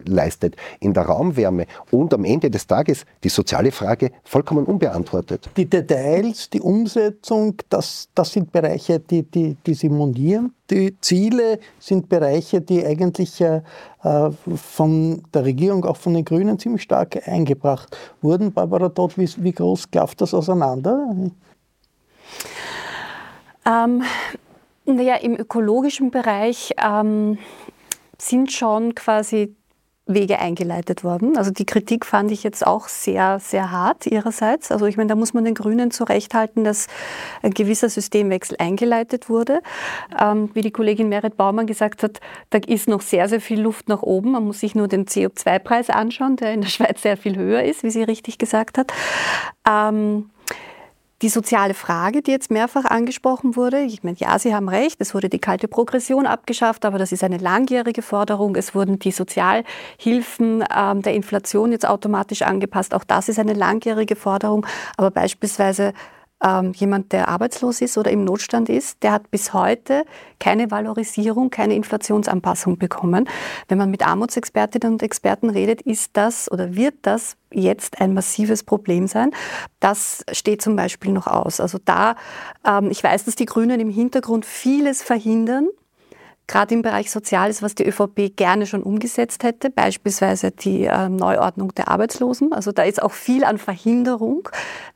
leistet, in der Raumwärme und am Ende des Tages die soziale Frage vollkommen unbeantwortet. Die Details, die Umsetzung, das, das sind Bereiche, die, die, die Sie monieren die Ziele sind Bereiche, die eigentlich äh, von der Regierung, auch von den Grünen, ziemlich stark eingebracht wurden. Barbara Todt, wie, wie groß klafft das auseinander? Ähm, naja, im ökologischen Bereich ähm, sind schon quasi Wege eingeleitet worden. Also die Kritik fand ich jetzt auch sehr, sehr hart ihrerseits. Also ich meine, da muss man den Grünen zurechthalten, dass ein gewisser Systemwechsel eingeleitet wurde. Ähm, wie die Kollegin Merit Baumann gesagt hat, da ist noch sehr, sehr viel Luft nach oben. Man muss sich nur den CO2-Preis anschauen, der in der Schweiz sehr viel höher ist, wie sie richtig gesagt hat. Ähm, die soziale Frage, die jetzt mehrfach angesprochen wurde, ich meine, ja, Sie haben recht, es wurde die kalte Progression abgeschafft, aber das ist eine langjährige Forderung. Es wurden die Sozialhilfen ähm, der Inflation jetzt automatisch angepasst. Auch das ist eine langjährige Forderung. Aber beispielsweise ähm, jemand, der arbeitslos ist oder im Notstand ist, der hat bis heute keine Valorisierung, keine Inflationsanpassung bekommen. Wenn man mit Armutsexpertinnen und Experten redet, ist das oder wird das jetzt ein massives Problem sein. Das steht zum Beispiel noch aus. Also da, ähm, ich weiß, dass die Grünen im Hintergrund vieles verhindern, gerade im Bereich Soziales, was die ÖVP gerne schon umgesetzt hätte, beispielsweise die äh, Neuordnung der Arbeitslosen. Also da ist auch viel an Verhinderung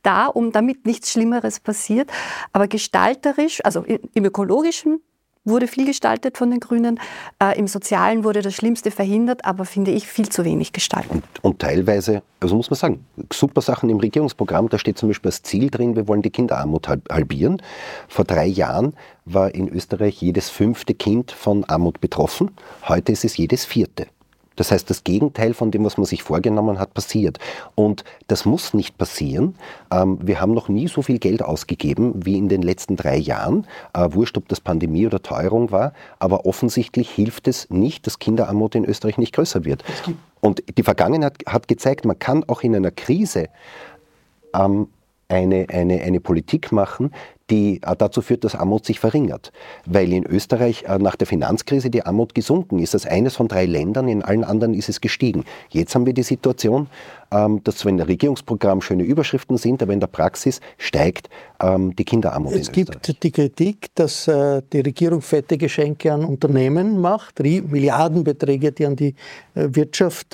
da, um damit nichts Schlimmeres passiert. Aber gestalterisch, also im ökologischen wurde viel gestaltet von den Grünen. Äh, Im Sozialen wurde das Schlimmste verhindert, aber finde ich viel zu wenig gestaltet. Und, und, teilweise, also muss man sagen, super Sachen im Regierungsprogramm. Da steht zum Beispiel das Ziel drin, wir wollen die Kinderarmut halbieren. Vor drei Jahren war in Österreich jedes fünfte Kind von Armut betroffen. Heute ist es jedes vierte. Das heißt, das Gegenteil von dem, was man sich vorgenommen hat, passiert. Und das muss nicht passieren. Ähm, wir haben noch nie so viel Geld ausgegeben wie in den letzten drei Jahren. Äh, wurscht, ob das Pandemie oder Teuerung war. Aber offensichtlich hilft es nicht, dass Kinderarmut in Österreich nicht größer wird. Und die Vergangenheit hat gezeigt, man kann auch in einer Krise ähm, eine, eine, eine Politik machen, die äh, dazu führt, dass Armut sich verringert. Weil in Österreich äh, nach der Finanzkrise die Armut gesunken ist. Als eines von drei Ländern, in allen anderen ist es gestiegen. Jetzt haben wir die Situation, dass zwar in der Regierungsprogramm schöne Überschriften sind, aber in der Praxis steigt ähm, die Kinderarmut es gibt die Kritik, dass äh, die Regierung fette Geschenke an Unternehmen macht, Milliardenbeträge, die an die Wirtschaft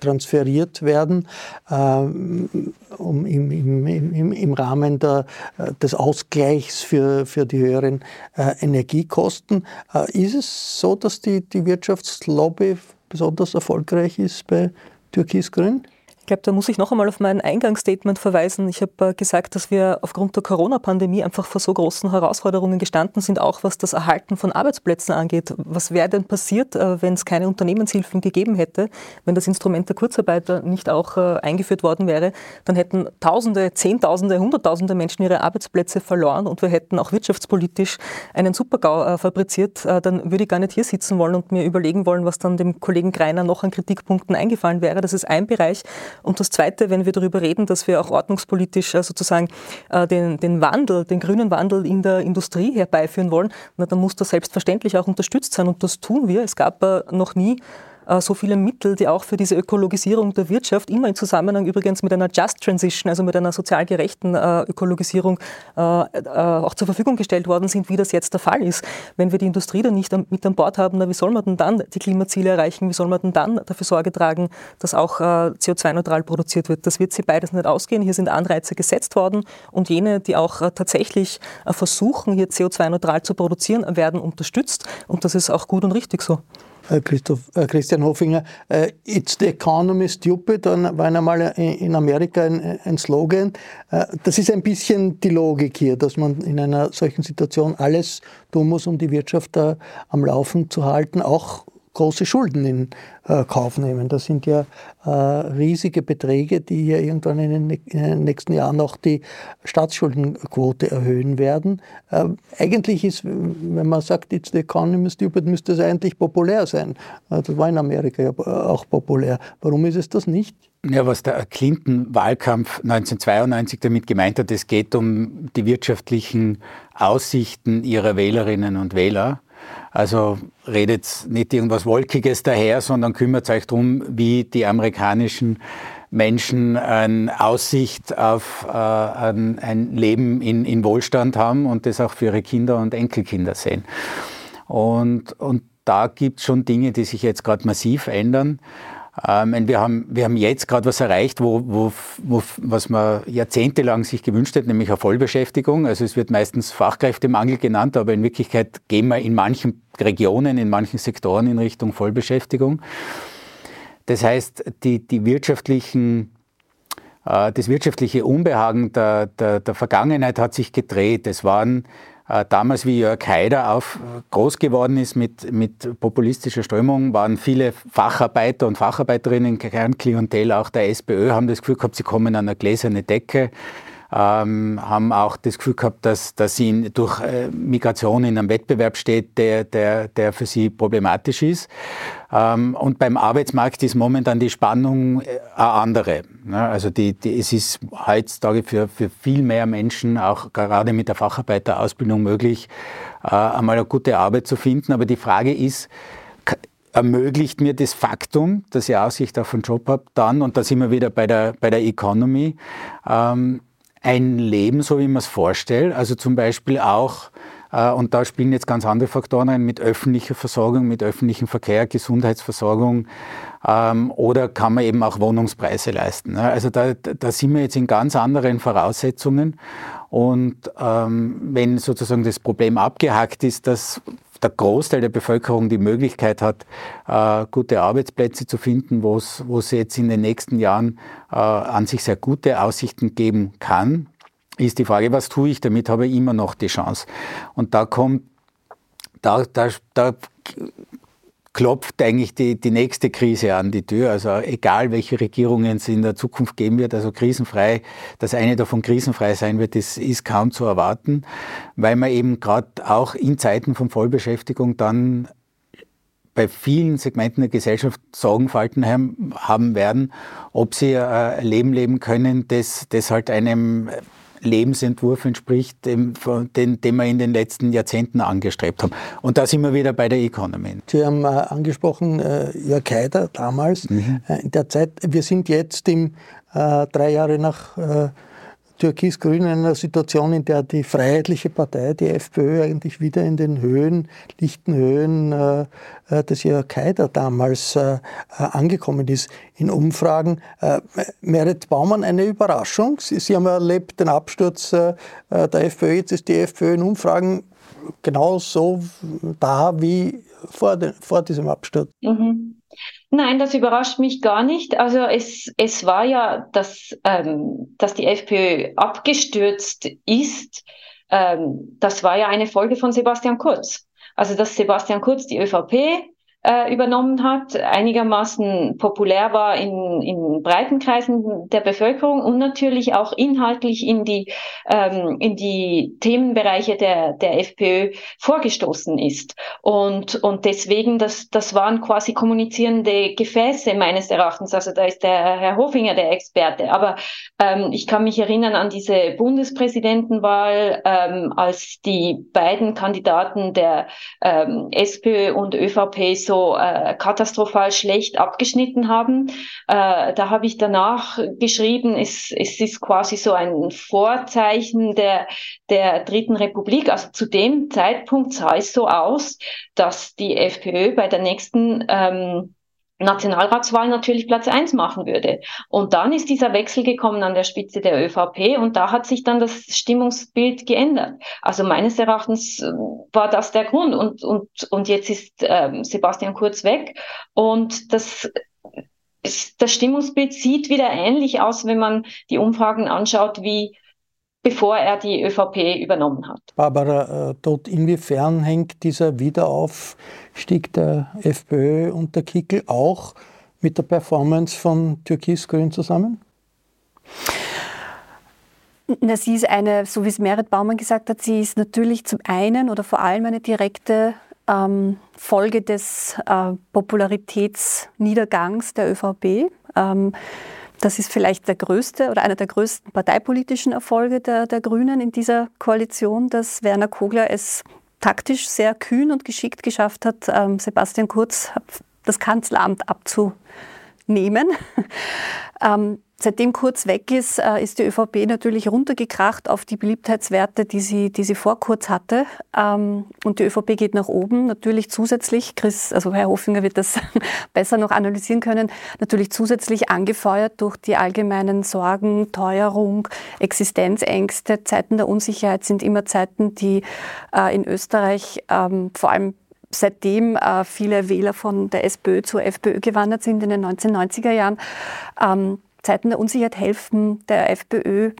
transferiert werden, ähm, um im, im, im, im Rahmen der äh, des Ausgleichs für, für die höheren äh, Energiekosten. Äh, ist es so, dass die, die Wirtschaftslobby besonders erfolgreich ist bei Türkis-Grün? Ich glaube, da muss ich noch einmal auf mein Eingangsstatement verweisen. Ich habe äh, gesagt, dass wir aufgrund der Corona-Pandemie einfach vor so großen Herausforderungen gestanden sind, auch was das Erhalten von Arbeitsplätzen angeht. Was wäre denn passiert, äh, wenn es keine Unternehmenshilfen gegeben hätte, wenn das Instrument der Kurzarbeiter nicht auch äh, eingeführt worden wäre? Dann hätten Tausende, Zehntausende, Hunderttausende Menschen ihre Arbeitsplätze verloren und wir hätten auch wirtschaftspolitisch einen Supergau fabriziert. Dann würde ich gar nicht hier sitzen wollen und mir überlegen wollen, was dann dem Kollegen Greiner noch an Kritikpunkten eingefallen wäre. Das ist ein Bereich. Und das Zweite, wenn wir darüber reden, dass wir auch ordnungspolitisch äh, sozusagen äh, den, den Wandel, den grünen Wandel in der Industrie herbeiführen wollen, na, dann muss das selbstverständlich auch unterstützt sein. Und das tun wir. Es gab äh, noch nie so viele Mittel, die auch für diese Ökologisierung der Wirtschaft, immer in Zusammenhang übrigens mit einer Just Transition, also mit einer sozial gerechten äh, Ökologisierung, äh, auch zur Verfügung gestellt worden sind, wie das jetzt der Fall ist. Wenn wir die Industrie dann nicht mit an Bord haben, na, wie soll man denn dann die Klimaziele erreichen? Wie soll man denn dann dafür Sorge tragen, dass auch CO2-neutral produziert wird? Das wird sie beides nicht ausgehen. Hier sind Anreize gesetzt worden und jene, die auch tatsächlich versuchen, hier CO2-neutral zu produzieren, werden unterstützt. Und das ist auch gut und richtig so. Äh, äh, Christian Hofinger, äh, It's the economy stupid, war einmal in Amerika ein, ein Slogan. Das ist ein bisschen die Logik hier, dass man in einer solchen Situation alles tun muss, um die Wirtschaft am Laufen zu halten, auch große Schulden in äh, Kauf nehmen. Das sind ja äh, riesige Beträge, die ja irgendwann in den, in den, nächsten Jahren auch die Staatsschuldenquote erhöhen werden. Äh, eigentlich ist, wenn man sagt, it's the economy stupid, müsste es eigentlich populär sein. Äh, das war in Amerika ja auch populär. Warum ist es das nicht? Ja, was der Clinton-Wahlkampf 1992 damit gemeint hat, es geht um die wirtschaftlichen Aussichten ihrer Wählerinnen und Wähler. Also redet nicht irgendwas Wolkiges daher, sondern kümmert euch darum, wie die amerikanischen Menschen eine Aussicht auf äh, ein, ein, Leben in, in, Wohlstand haben und das auch für ihre Kinder und Enkelkinder sehen. Und, und da gibt es schon Dinge, die sich jetzt gerade massiv ändern. Ähm, wir, haben, wir haben jetzt gerade was erreicht, wo, wo, wo, was man jahrzehntelang sich gewünscht hat, nämlich eine Vollbeschäftigung. Also es wird meistens Fachkräftemangel genannt, aber in Wirklichkeit gehen wir in manchen Regionen, in manchen Sektoren in Richtung Vollbeschäftigung. Das heißt, die, die wirtschaftlichen äh, das wirtschaftliche Unbehagen der, der, der Vergangenheit hat sich gedreht. Es waren damals, wie Jörg Haider auf, groß geworden ist mit, mit populistischer Strömung, waren viele Facharbeiter und Facharbeiterinnen, Kernklientel auch der SPÖ, haben das Gefühl gehabt, sie kommen an eine gläserne Decke ähm, haben auch das Gefühl gehabt, dass, dass sie durch äh, Migration in einem Wettbewerb steht, der, der, der für sie problematisch ist. Ähm, und beim Arbeitsmarkt ist momentan die Spannung äh, eine andere. Ne? Also die, die, es ist heutzutage für, für viel mehr Menschen, auch gerade mit der Facharbeiterausbildung möglich, äh, einmal eine gute Arbeit zu finden. Aber die Frage ist, ermöglicht mir das Faktum, dass ich Aussicht auf einen Job habe, dann, und da sind wir wieder bei der, bei der Economy, ähm, ein Leben, so wie man es vorstellt. Also zum Beispiel auch, äh, und da spielen jetzt ganz andere Faktoren rein, mit öffentlicher Versorgung, mit öffentlichem Verkehr, Gesundheitsversorgung ähm, oder kann man eben auch Wohnungspreise leisten. Ne? Also da, da sind wir jetzt in ganz anderen Voraussetzungen. Und ähm, wenn sozusagen das Problem abgehackt ist, dass der Großteil der Bevölkerung die Möglichkeit hat, äh, gute Arbeitsplätze zu finden, wo es jetzt in den nächsten Jahren äh, an sich sehr gute Aussichten geben kann, ist die Frage, was tue ich damit, habe ich immer noch die Chance. Und da kommt, da, da, da klopft eigentlich die, die nächste Krise an die Tür. Also egal, welche Regierungen es in der Zukunft geben wird, also krisenfrei, dass eine davon krisenfrei sein wird, das ist kaum zu erwarten, weil man eben gerade auch in Zeiten von Vollbeschäftigung dann bei vielen Segmenten der Gesellschaft Sorgenfalten haben werden, ob sie ein Leben leben können, das, das halt einem Lebensentwurf entspricht, dem, den, den wir in den letzten Jahrzehnten angestrebt haben. Und da sind wir wieder bei der Economy. Sie haben äh, angesprochen, äh, Jörg Haider damals, mhm. äh, in der Zeit, wir sind jetzt im, drei Jahre nach Türkis-Grün in einer Situation, in der die Freiheitliche Partei, die FPÖ, eigentlich wieder in den Höhen, lichten Höhen äh, äh des Jörg Haider damals äh, äh, angekommen ist. In Umfragen, äh, Merit Baumann, eine Überraschung. Sie, Sie haben erlebt den Absturz äh, der FPÖ, jetzt ist die FPÖ in Umfragen genauso da wie vor, den, vor diesem Absturz. Mhm. Nein, das überrascht mich gar nicht. Also es, es war ja, dass, ähm, dass die FPÖ abgestürzt ist. Ähm, das war ja eine Folge von Sebastian Kurz. Also dass Sebastian Kurz die ÖVP äh, übernommen hat, einigermaßen populär war in, in breiten Kreisen der Bevölkerung und natürlich auch inhaltlich in die, ähm, in die Themenbereiche der, der FPÖ vorgestoßen ist. Und, und deswegen, das, das waren quasi kommunizierende Gefäße meines Erachtens. Also da ist der Herr Hofinger der Experte. Aber ähm, ich kann mich erinnern an diese Bundespräsidentenwahl, ähm, als die beiden Kandidaten der ähm, SPÖ und ÖVP so so äh, katastrophal schlecht abgeschnitten haben. Äh, da habe ich danach geschrieben, es, es ist quasi so ein Vorzeichen der, der Dritten Republik. Also zu dem Zeitpunkt sah es so aus, dass die FPÖ bei der nächsten ähm, Nationalratswahl natürlich Platz eins machen würde. Und dann ist dieser Wechsel gekommen an der Spitze der ÖVP und da hat sich dann das Stimmungsbild geändert. Also meines Erachtens äh, war das der Grund und, und, und jetzt ist ähm, Sebastian Kurz weg und das das Stimmungsbild sieht wieder ähnlich aus, wenn man die Umfragen anschaut, wie bevor er die ÖVP übernommen hat. Barbara äh, dort inwiefern hängt dieser Wiederaufstieg der FPÖ und der Kickel auch mit der Performance von Türkis-Grün zusammen? Na, sie ist eine, so wie es Merit Baumann gesagt hat, sie ist natürlich zum einen oder vor allem eine direkte ähm, Folge des äh, Popularitätsniedergangs der ÖVP. Ähm, das ist vielleicht der größte oder einer der größten parteipolitischen Erfolge der, der Grünen in dieser Koalition, dass Werner Kogler es taktisch sehr kühn und geschickt geschafft hat, ähm, Sebastian Kurz das Kanzleramt abzunehmen. Seitdem Kurz weg ist, äh, ist die ÖVP natürlich runtergekracht auf die Beliebtheitswerte, die sie, die sie vor Kurz hatte. Ähm, und die ÖVP geht nach oben. Natürlich zusätzlich, Chris, also Herr Hofinger wird das besser noch analysieren können, natürlich zusätzlich angefeuert durch die allgemeinen Sorgen, Teuerung, Existenzängste. Zeiten der Unsicherheit sind immer Zeiten, die äh, in Österreich ähm, vor allem seitdem äh, viele Wähler von der SPÖ zur FPÖ gewandert sind in den 1990er Jahren, ähm, Zeiten der Unsicherheit helfen der FPÖ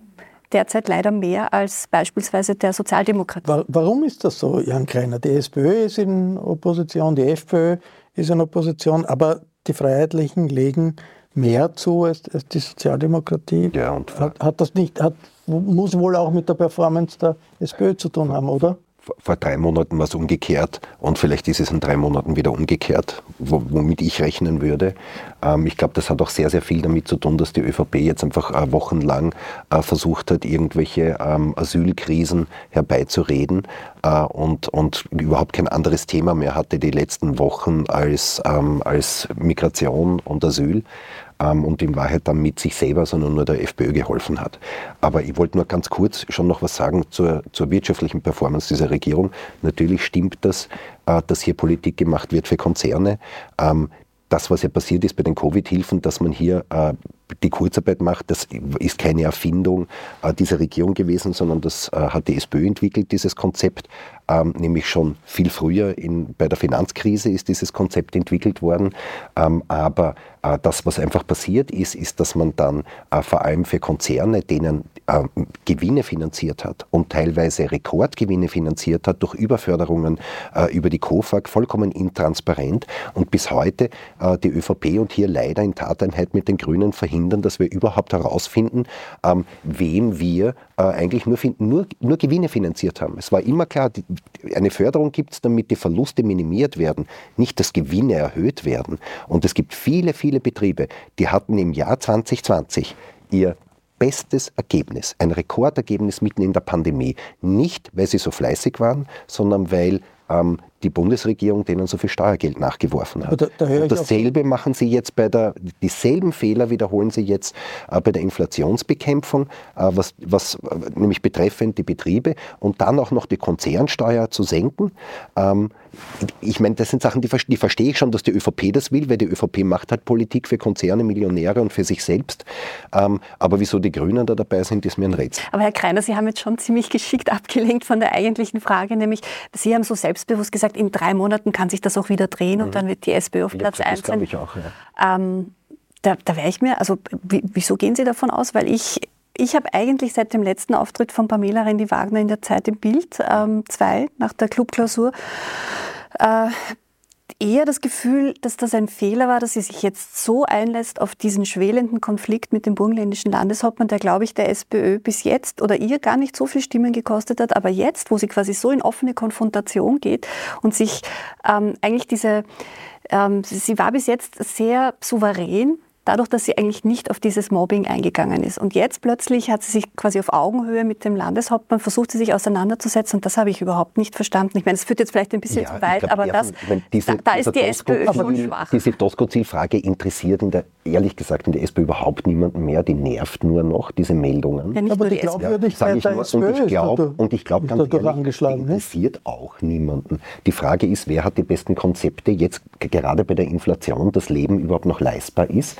derzeit leider mehr als beispielsweise der Sozialdemokratie. Warum ist das so, Jan Kreiner? Die SPÖ ist in Opposition, die FPÖ ist in Opposition, aber die Freiheitlichen legen mehr zu als, als die Sozialdemokratie. Ja, und hat, hat das nicht, hat, muss wohl auch mit der Performance der SPÖ zu tun haben, oder? Vor drei Monaten war es umgekehrt und vielleicht ist es in drei Monaten wieder umgekehrt, womit ich rechnen würde. Ähm, ich glaube, das hat auch sehr, sehr viel damit zu tun, dass die ÖVP jetzt einfach äh, wochenlang äh, versucht hat, irgendwelche ähm, Asylkrisen herbeizureden äh, und, und überhaupt kein anderes Thema mehr hatte die letzten Wochen als, ähm, als Migration und Asyl und in Wahrheit dann mit sich selber, sondern nur der FPÖ geholfen hat. Aber ich wollte nur ganz kurz schon noch was sagen zur, zur wirtschaftlichen Performance dieser Regierung. Natürlich stimmt das, äh, dass hier Politik gemacht wird für Konzerne. Ähm, das, was ja passiert ist bei den Covid-Hilfen, dass man hier äh, die Kurzarbeit macht, das ist keine Erfindung äh, dieser Regierung gewesen, sondern das hat die SPÖ entwickelt, dieses Konzept. Ähm, nämlich schon viel früher in, bei der Finanzkrise ist dieses Konzept entwickelt worden. Ähm, aber äh, das, was einfach passiert ist, ist, dass man dann äh, vor allem für Konzerne, denen äh, Gewinne finanziert hat und teilweise Rekordgewinne finanziert hat durch Überförderungen äh, über die KOFAG, vollkommen intransparent und bis heute äh, die ÖVP und hier leider in Tateinheit mit den Grünen verhindern, dass wir überhaupt herausfinden, ähm, wem wir eigentlich nur, nur, nur Gewinne finanziert haben. Es war immer klar, die, eine Förderung gibt es, damit die Verluste minimiert werden, nicht, dass Gewinne erhöht werden. Und es gibt viele, viele Betriebe, die hatten im Jahr 2020 ihr bestes Ergebnis, ein Rekordergebnis mitten in der Pandemie. Nicht, weil sie so fleißig waren, sondern weil ähm, die Bundesregierung denen so viel Steuergeld nachgeworfen hat. Da, da und dasselbe machen sie jetzt bei der, dieselben Fehler wiederholen sie jetzt äh, bei der Inflationsbekämpfung, äh, was, was äh, nämlich betreffend die Betriebe und dann auch noch die Konzernsteuer zu senken. Ähm, ich meine, das sind Sachen, die, die verstehe ich schon, dass die ÖVP das will, weil die ÖVP macht halt Politik für Konzerne, Millionäre und für sich selbst. Ähm, aber wieso die Grünen da dabei sind, ist mir ein Rätsel. Aber Herr Kreiner, Sie haben jetzt schon ziemlich geschickt abgelenkt von der eigentlichen Frage, nämlich Sie haben so selbstbewusst gesagt, in drei Monaten kann sich das auch wieder drehen mhm. und dann wird die SPÖ auf Platz 1 sein. Ich auch, ja. Ähm, da, da wäre ich mir, also wieso gehen Sie davon aus? Weil ich ich habe eigentlich seit dem letzten Auftritt von Pamela Rendi Wagner in der Zeit im Bild 2 ähm, nach der Clubklausur äh, eher das Gefühl, dass das ein Fehler war, dass sie sich jetzt so einlässt auf diesen schwelenden Konflikt mit dem burgenländischen Landeshauptmann, der, glaube ich, der SPÖ bis jetzt oder ihr gar nicht so viel Stimmen gekostet hat. Aber jetzt, wo sie quasi so in offene Konfrontation geht und sich ähm, eigentlich diese, ähm, sie war bis jetzt sehr souverän dadurch, dass sie eigentlich nicht auf dieses Mobbing eingegangen ist. Und jetzt plötzlich hat sie sich quasi auf Augenhöhe mit dem Landeshauptmann versucht, sie sich auseinanderzusetzen. Und das habe ich überhaupt nicht verstanden. Ich meine, es führt jetzt vielleicht ein bisschen ja, zu weit, glaub, aber ja, das, diese, da, da ist die SPÖ schon schwach. Diese Doskozil-Frage interessiert in der, ehrlich gesagt in der SPÖ überhaupt niemanden mehr. Die nervt nur noch, diese Meldungen. Ja, aber die Glaubwürdigkeit ja, der SPÖ und ich glaube, und ich glaube ganz ehrlich, die interessiert auch niemanden. Die Frage ist, wer hat die besten Konzepte jetzt gerade bei der Inflation, das Leben überhaupt noch leistbar ist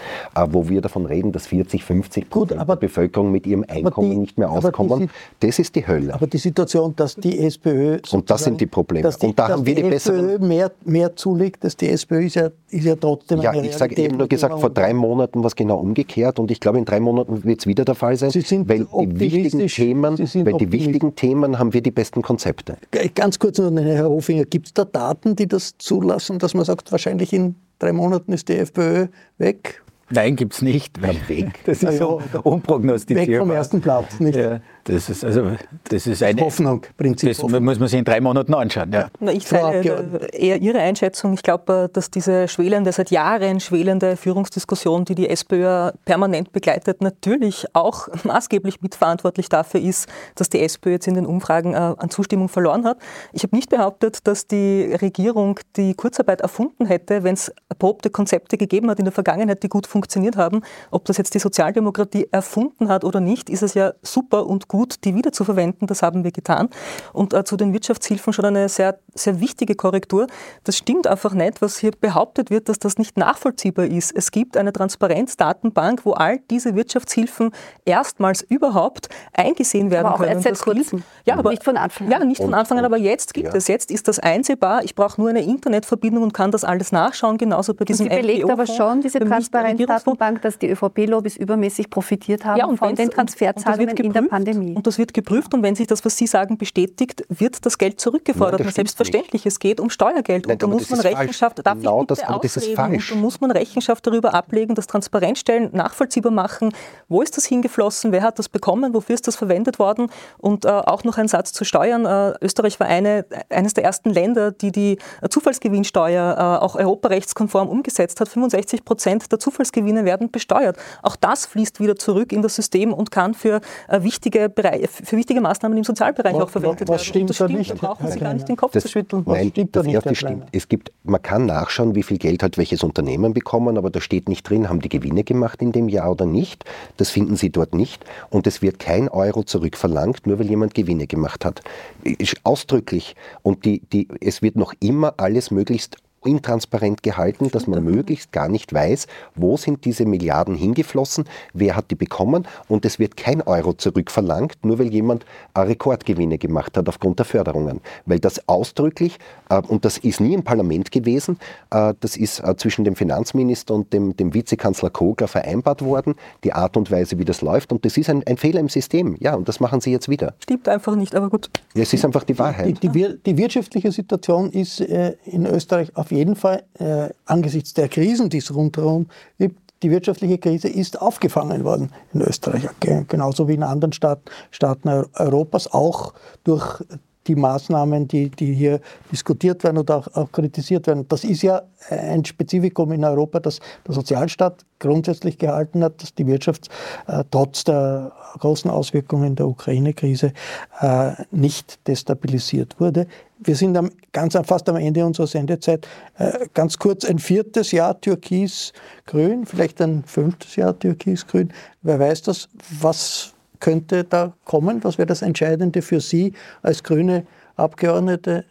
wo wir davon reden, dass 40, 50 Prozent der Bevölkerung mit ihrem Einkommen die, nicht mehr auskommen. Die, das ist die Hölle. Aber die Situation, dass die SPÖ. Und das sind die Probleme. Die, und da haben wir die, die SPÖ mehr, mehr zulegt, dass die SPÖ ist ja, ist ja trotzdem Ja, ich sage eben nur gesagt, vor drei Monaten war es genau umgekehrt und ich glaube, in drei Monaten wird es wieder der Fall sein. Sie sind weil die wichtigen Themen, weil die wichtigen Themen haben wir die besten Konzepte. Ganz kurz noch, Herr Hofinger, gibt es da Daten, die das zulassen, dass man sagt, wahrscheinlich in drei Monaten ist die FPÖ weg? Nein, gibt es nicht. Weg. Das ist so unprognostizierbar. Weg vom ersten Platz, nicht? Ja. Das ist, also, das ist eine Hoffnung, Prinzip. Das Hoffnung. muss man sich in drei Monaten anschauen. Ja. Na, ich teile eher Ihre Einschätzung. Ich glaube, dass diese schwelende, seit Jahren schwelende Führungsdiskussion, die die SPÖ permanent begleitet, natürlich auch maßgeblich mitverantwortlich dafür ist, dass die SPÖ jetzt in den Umfragen äh, an Zustimmung verloren hat. Ich habe nicht behauptet, dass die Regierung die Kurzarbeit erfunden hätte, wenn es erprobte Konzepte gegeben hat in der Vergangenheit, die gut funktioniert haben. Ob das jetzt die Sozialdemokratie erfunden hat oder nicht, ist es ja super und gut, die wiederzuverwenden. Das haben wir getan. Und äh, zu den Wirtschaftshilfen schon eine sehr, sehr wichtige Korrektur. Das stimmt einfach nicht, was hier behauptet wird, dass das nicht nachvollziehbar ist. Es gibt eine Transparenzdatenbank, wo all diese Wirtschaftshilfen erstmals überhaupt eingesehen werden aber auch können. Erst seit kurzem. Ja, aber nicht von Anfang an. Ja, nicht von Anfang an, aber jetzt gibt ja. es. Jetzt ist das einsehbar. Ich brauche nur eine Internetverbindung und kann das alles nachschauen, genauso bei diesem Sie belegt aber schon diese Transparenzdatenbank, dass die ÖVP-Lobbys übermäßig profitiert haben ja, und von den Transferzahlungen in der Pandemie. Pandemie. Und das wird geprüft und wenn sich das, was Sie sagen, bestätigt, wird das Geld zurückgefordert. Nein, selbstverständlich, nicht. es geht um Steuergeld Nein, und da muss man Rechenschaft, darf genau ich bitte das, das ist falsch. Und da muss man Rechenschaft darüber ablegen, das transparent stellen, nachvollziehbar machen, wo ist das hingeflossen, wer hat das bekommen, wofür ist das verwendet worden und äh, auch noch ein Satz zu Steuern. Äh, Österreich war eine, eines der ersten Länder, die die Zufallsgewinnsteuer äh, auch europarechtskonform umgesetzt hat. 65 Prozent der Zufallsgewinne werden besteuert. Auch das fließt wieder zurück in das System und kann für äh, wichtige Bereich, für wichtige Maßnahmen im Sozialbereich was, auch verwendet was werden. Was stimmt da nicht? Da brauchen Sie gar nicht den Kopf das, zu schütteln. Was nein, stimmt das da erste stimmt. Es gibt, man kann nachschauen, wie viel Geld hat welches Unternehmen bekommen, aber da steht nicht drin, haben die Gewinne gemacht in dem Jahr oder nicht. Das finden Sie dort nicht. Und es wird kein Euro zurückverlangt, nur weil jemand Gewinne gemacht hat. Ist ausdrücklich. Und die, die, es wird noch immer alles möglichst intransparent gehalten, dass man möglichst gar nicht weiß, wo sind diese Milliarden hingeflossen, wer hat die bekommen und es wird kein Euro zurückverlangt, nur weil jemand Rekordgewinne gemacht hat aufgrund der Förderungen. Weil das ausdrücklich, äh, und das ist nie im Parlament gewesen, äh, das ist äh, zwischen dem Finanzminister und dem, dem Vizekanzler Kogler vereinbart worden, die Art und Weise, wie das läuft. Und das ist ein, ein Fehler im System. Ja, und das machen sie jetzt wieder. Stimmt einfach nicht, aber gut. Ja, es ist einfach die Wahrheit. Die, die, die wirtschaftliche Situation ist äh, in Österreich auf jeden Fall äh, angesichts der Krisen, die es rundherum gibt, die wirtschaftliche Krise ist aufgefangen worden in Österreich, genauso wie in anderen Staaten, Staaten Europas, auch durch die Maßnahmen, die, die hier diskutiert werden oder auch, auch, kritisiert werden. Das ist ja ein Spezifikum in Europa, dass der Sozialstaat grundsätzlich gehalten hat, dass die Wirtschaft äh, trotz der großen Auswirkungen der Ukraine-Krise äh, nicht destabilisiert wurde. Wir sind am, ganz fast am Ende unserer Sendezeit. Äh, ganz kurz ein viertes Jahr Türkis-Grün, vielleicht ein fünftes Jahr Türkis-Grün. Wer weiß das? Was könnte da kommen? Was wäre das Entscheidende für Sie als grüne Abgeordnete,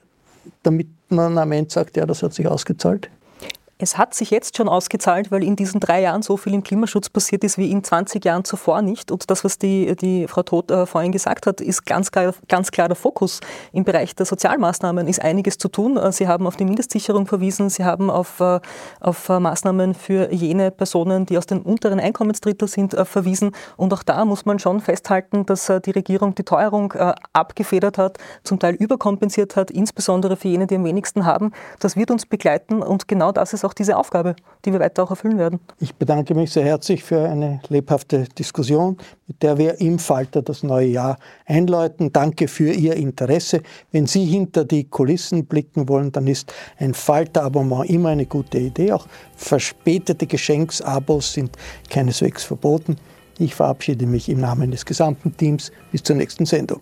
damit man am Ende sagt, ja, das hat sich ausgezahlt? Es hat sich jetzt schon ausgezahlt, weil in diesen drei Jahren so viel im Klimaschutz passiert ist wie in 20 Jahren zuvor nicht. Und das, was die, die Frau Todt äh, vorhin gesagt hat, ist ganz klar, ganz klar der Fokus. Im Bereich der Sozialmaßnahmen ist einiges zu tun. Äh, Sie haben auf die Mindestsicherung verwiesen, Sie haben auf, äh, auf äh, Maßnahmen für jene Personen, die aus dem unteren Einkommensdrittel sind, äh, verwiesen. Und auch da muss man schon festhalten, dass äh, die Regierung die Teuerung abgefedert hat, zum Teil überkompensiert hat, insbesondere für jene, die am wenigsten haben. Das wird uns begleiten und genau das ist auch auch diese Aufgabe, die wir weiter auch erfüllen werden. Ich bedanke mich sehr herzlich für eine lebhafte Diskussion, mit der wir im Falter das neue Jahr einläuten. Danke für Ihr Interesse. Wenn Sie hinter die Kulissen blicken wollen, dann ist ein Falter-Abonnement immer eine gute Idee. Auch verspätete Geschenksabos sind keineswegs verboten. Ich verabschiede mich im Namen des gesamten Teams. Bis zur nächsten Sendung.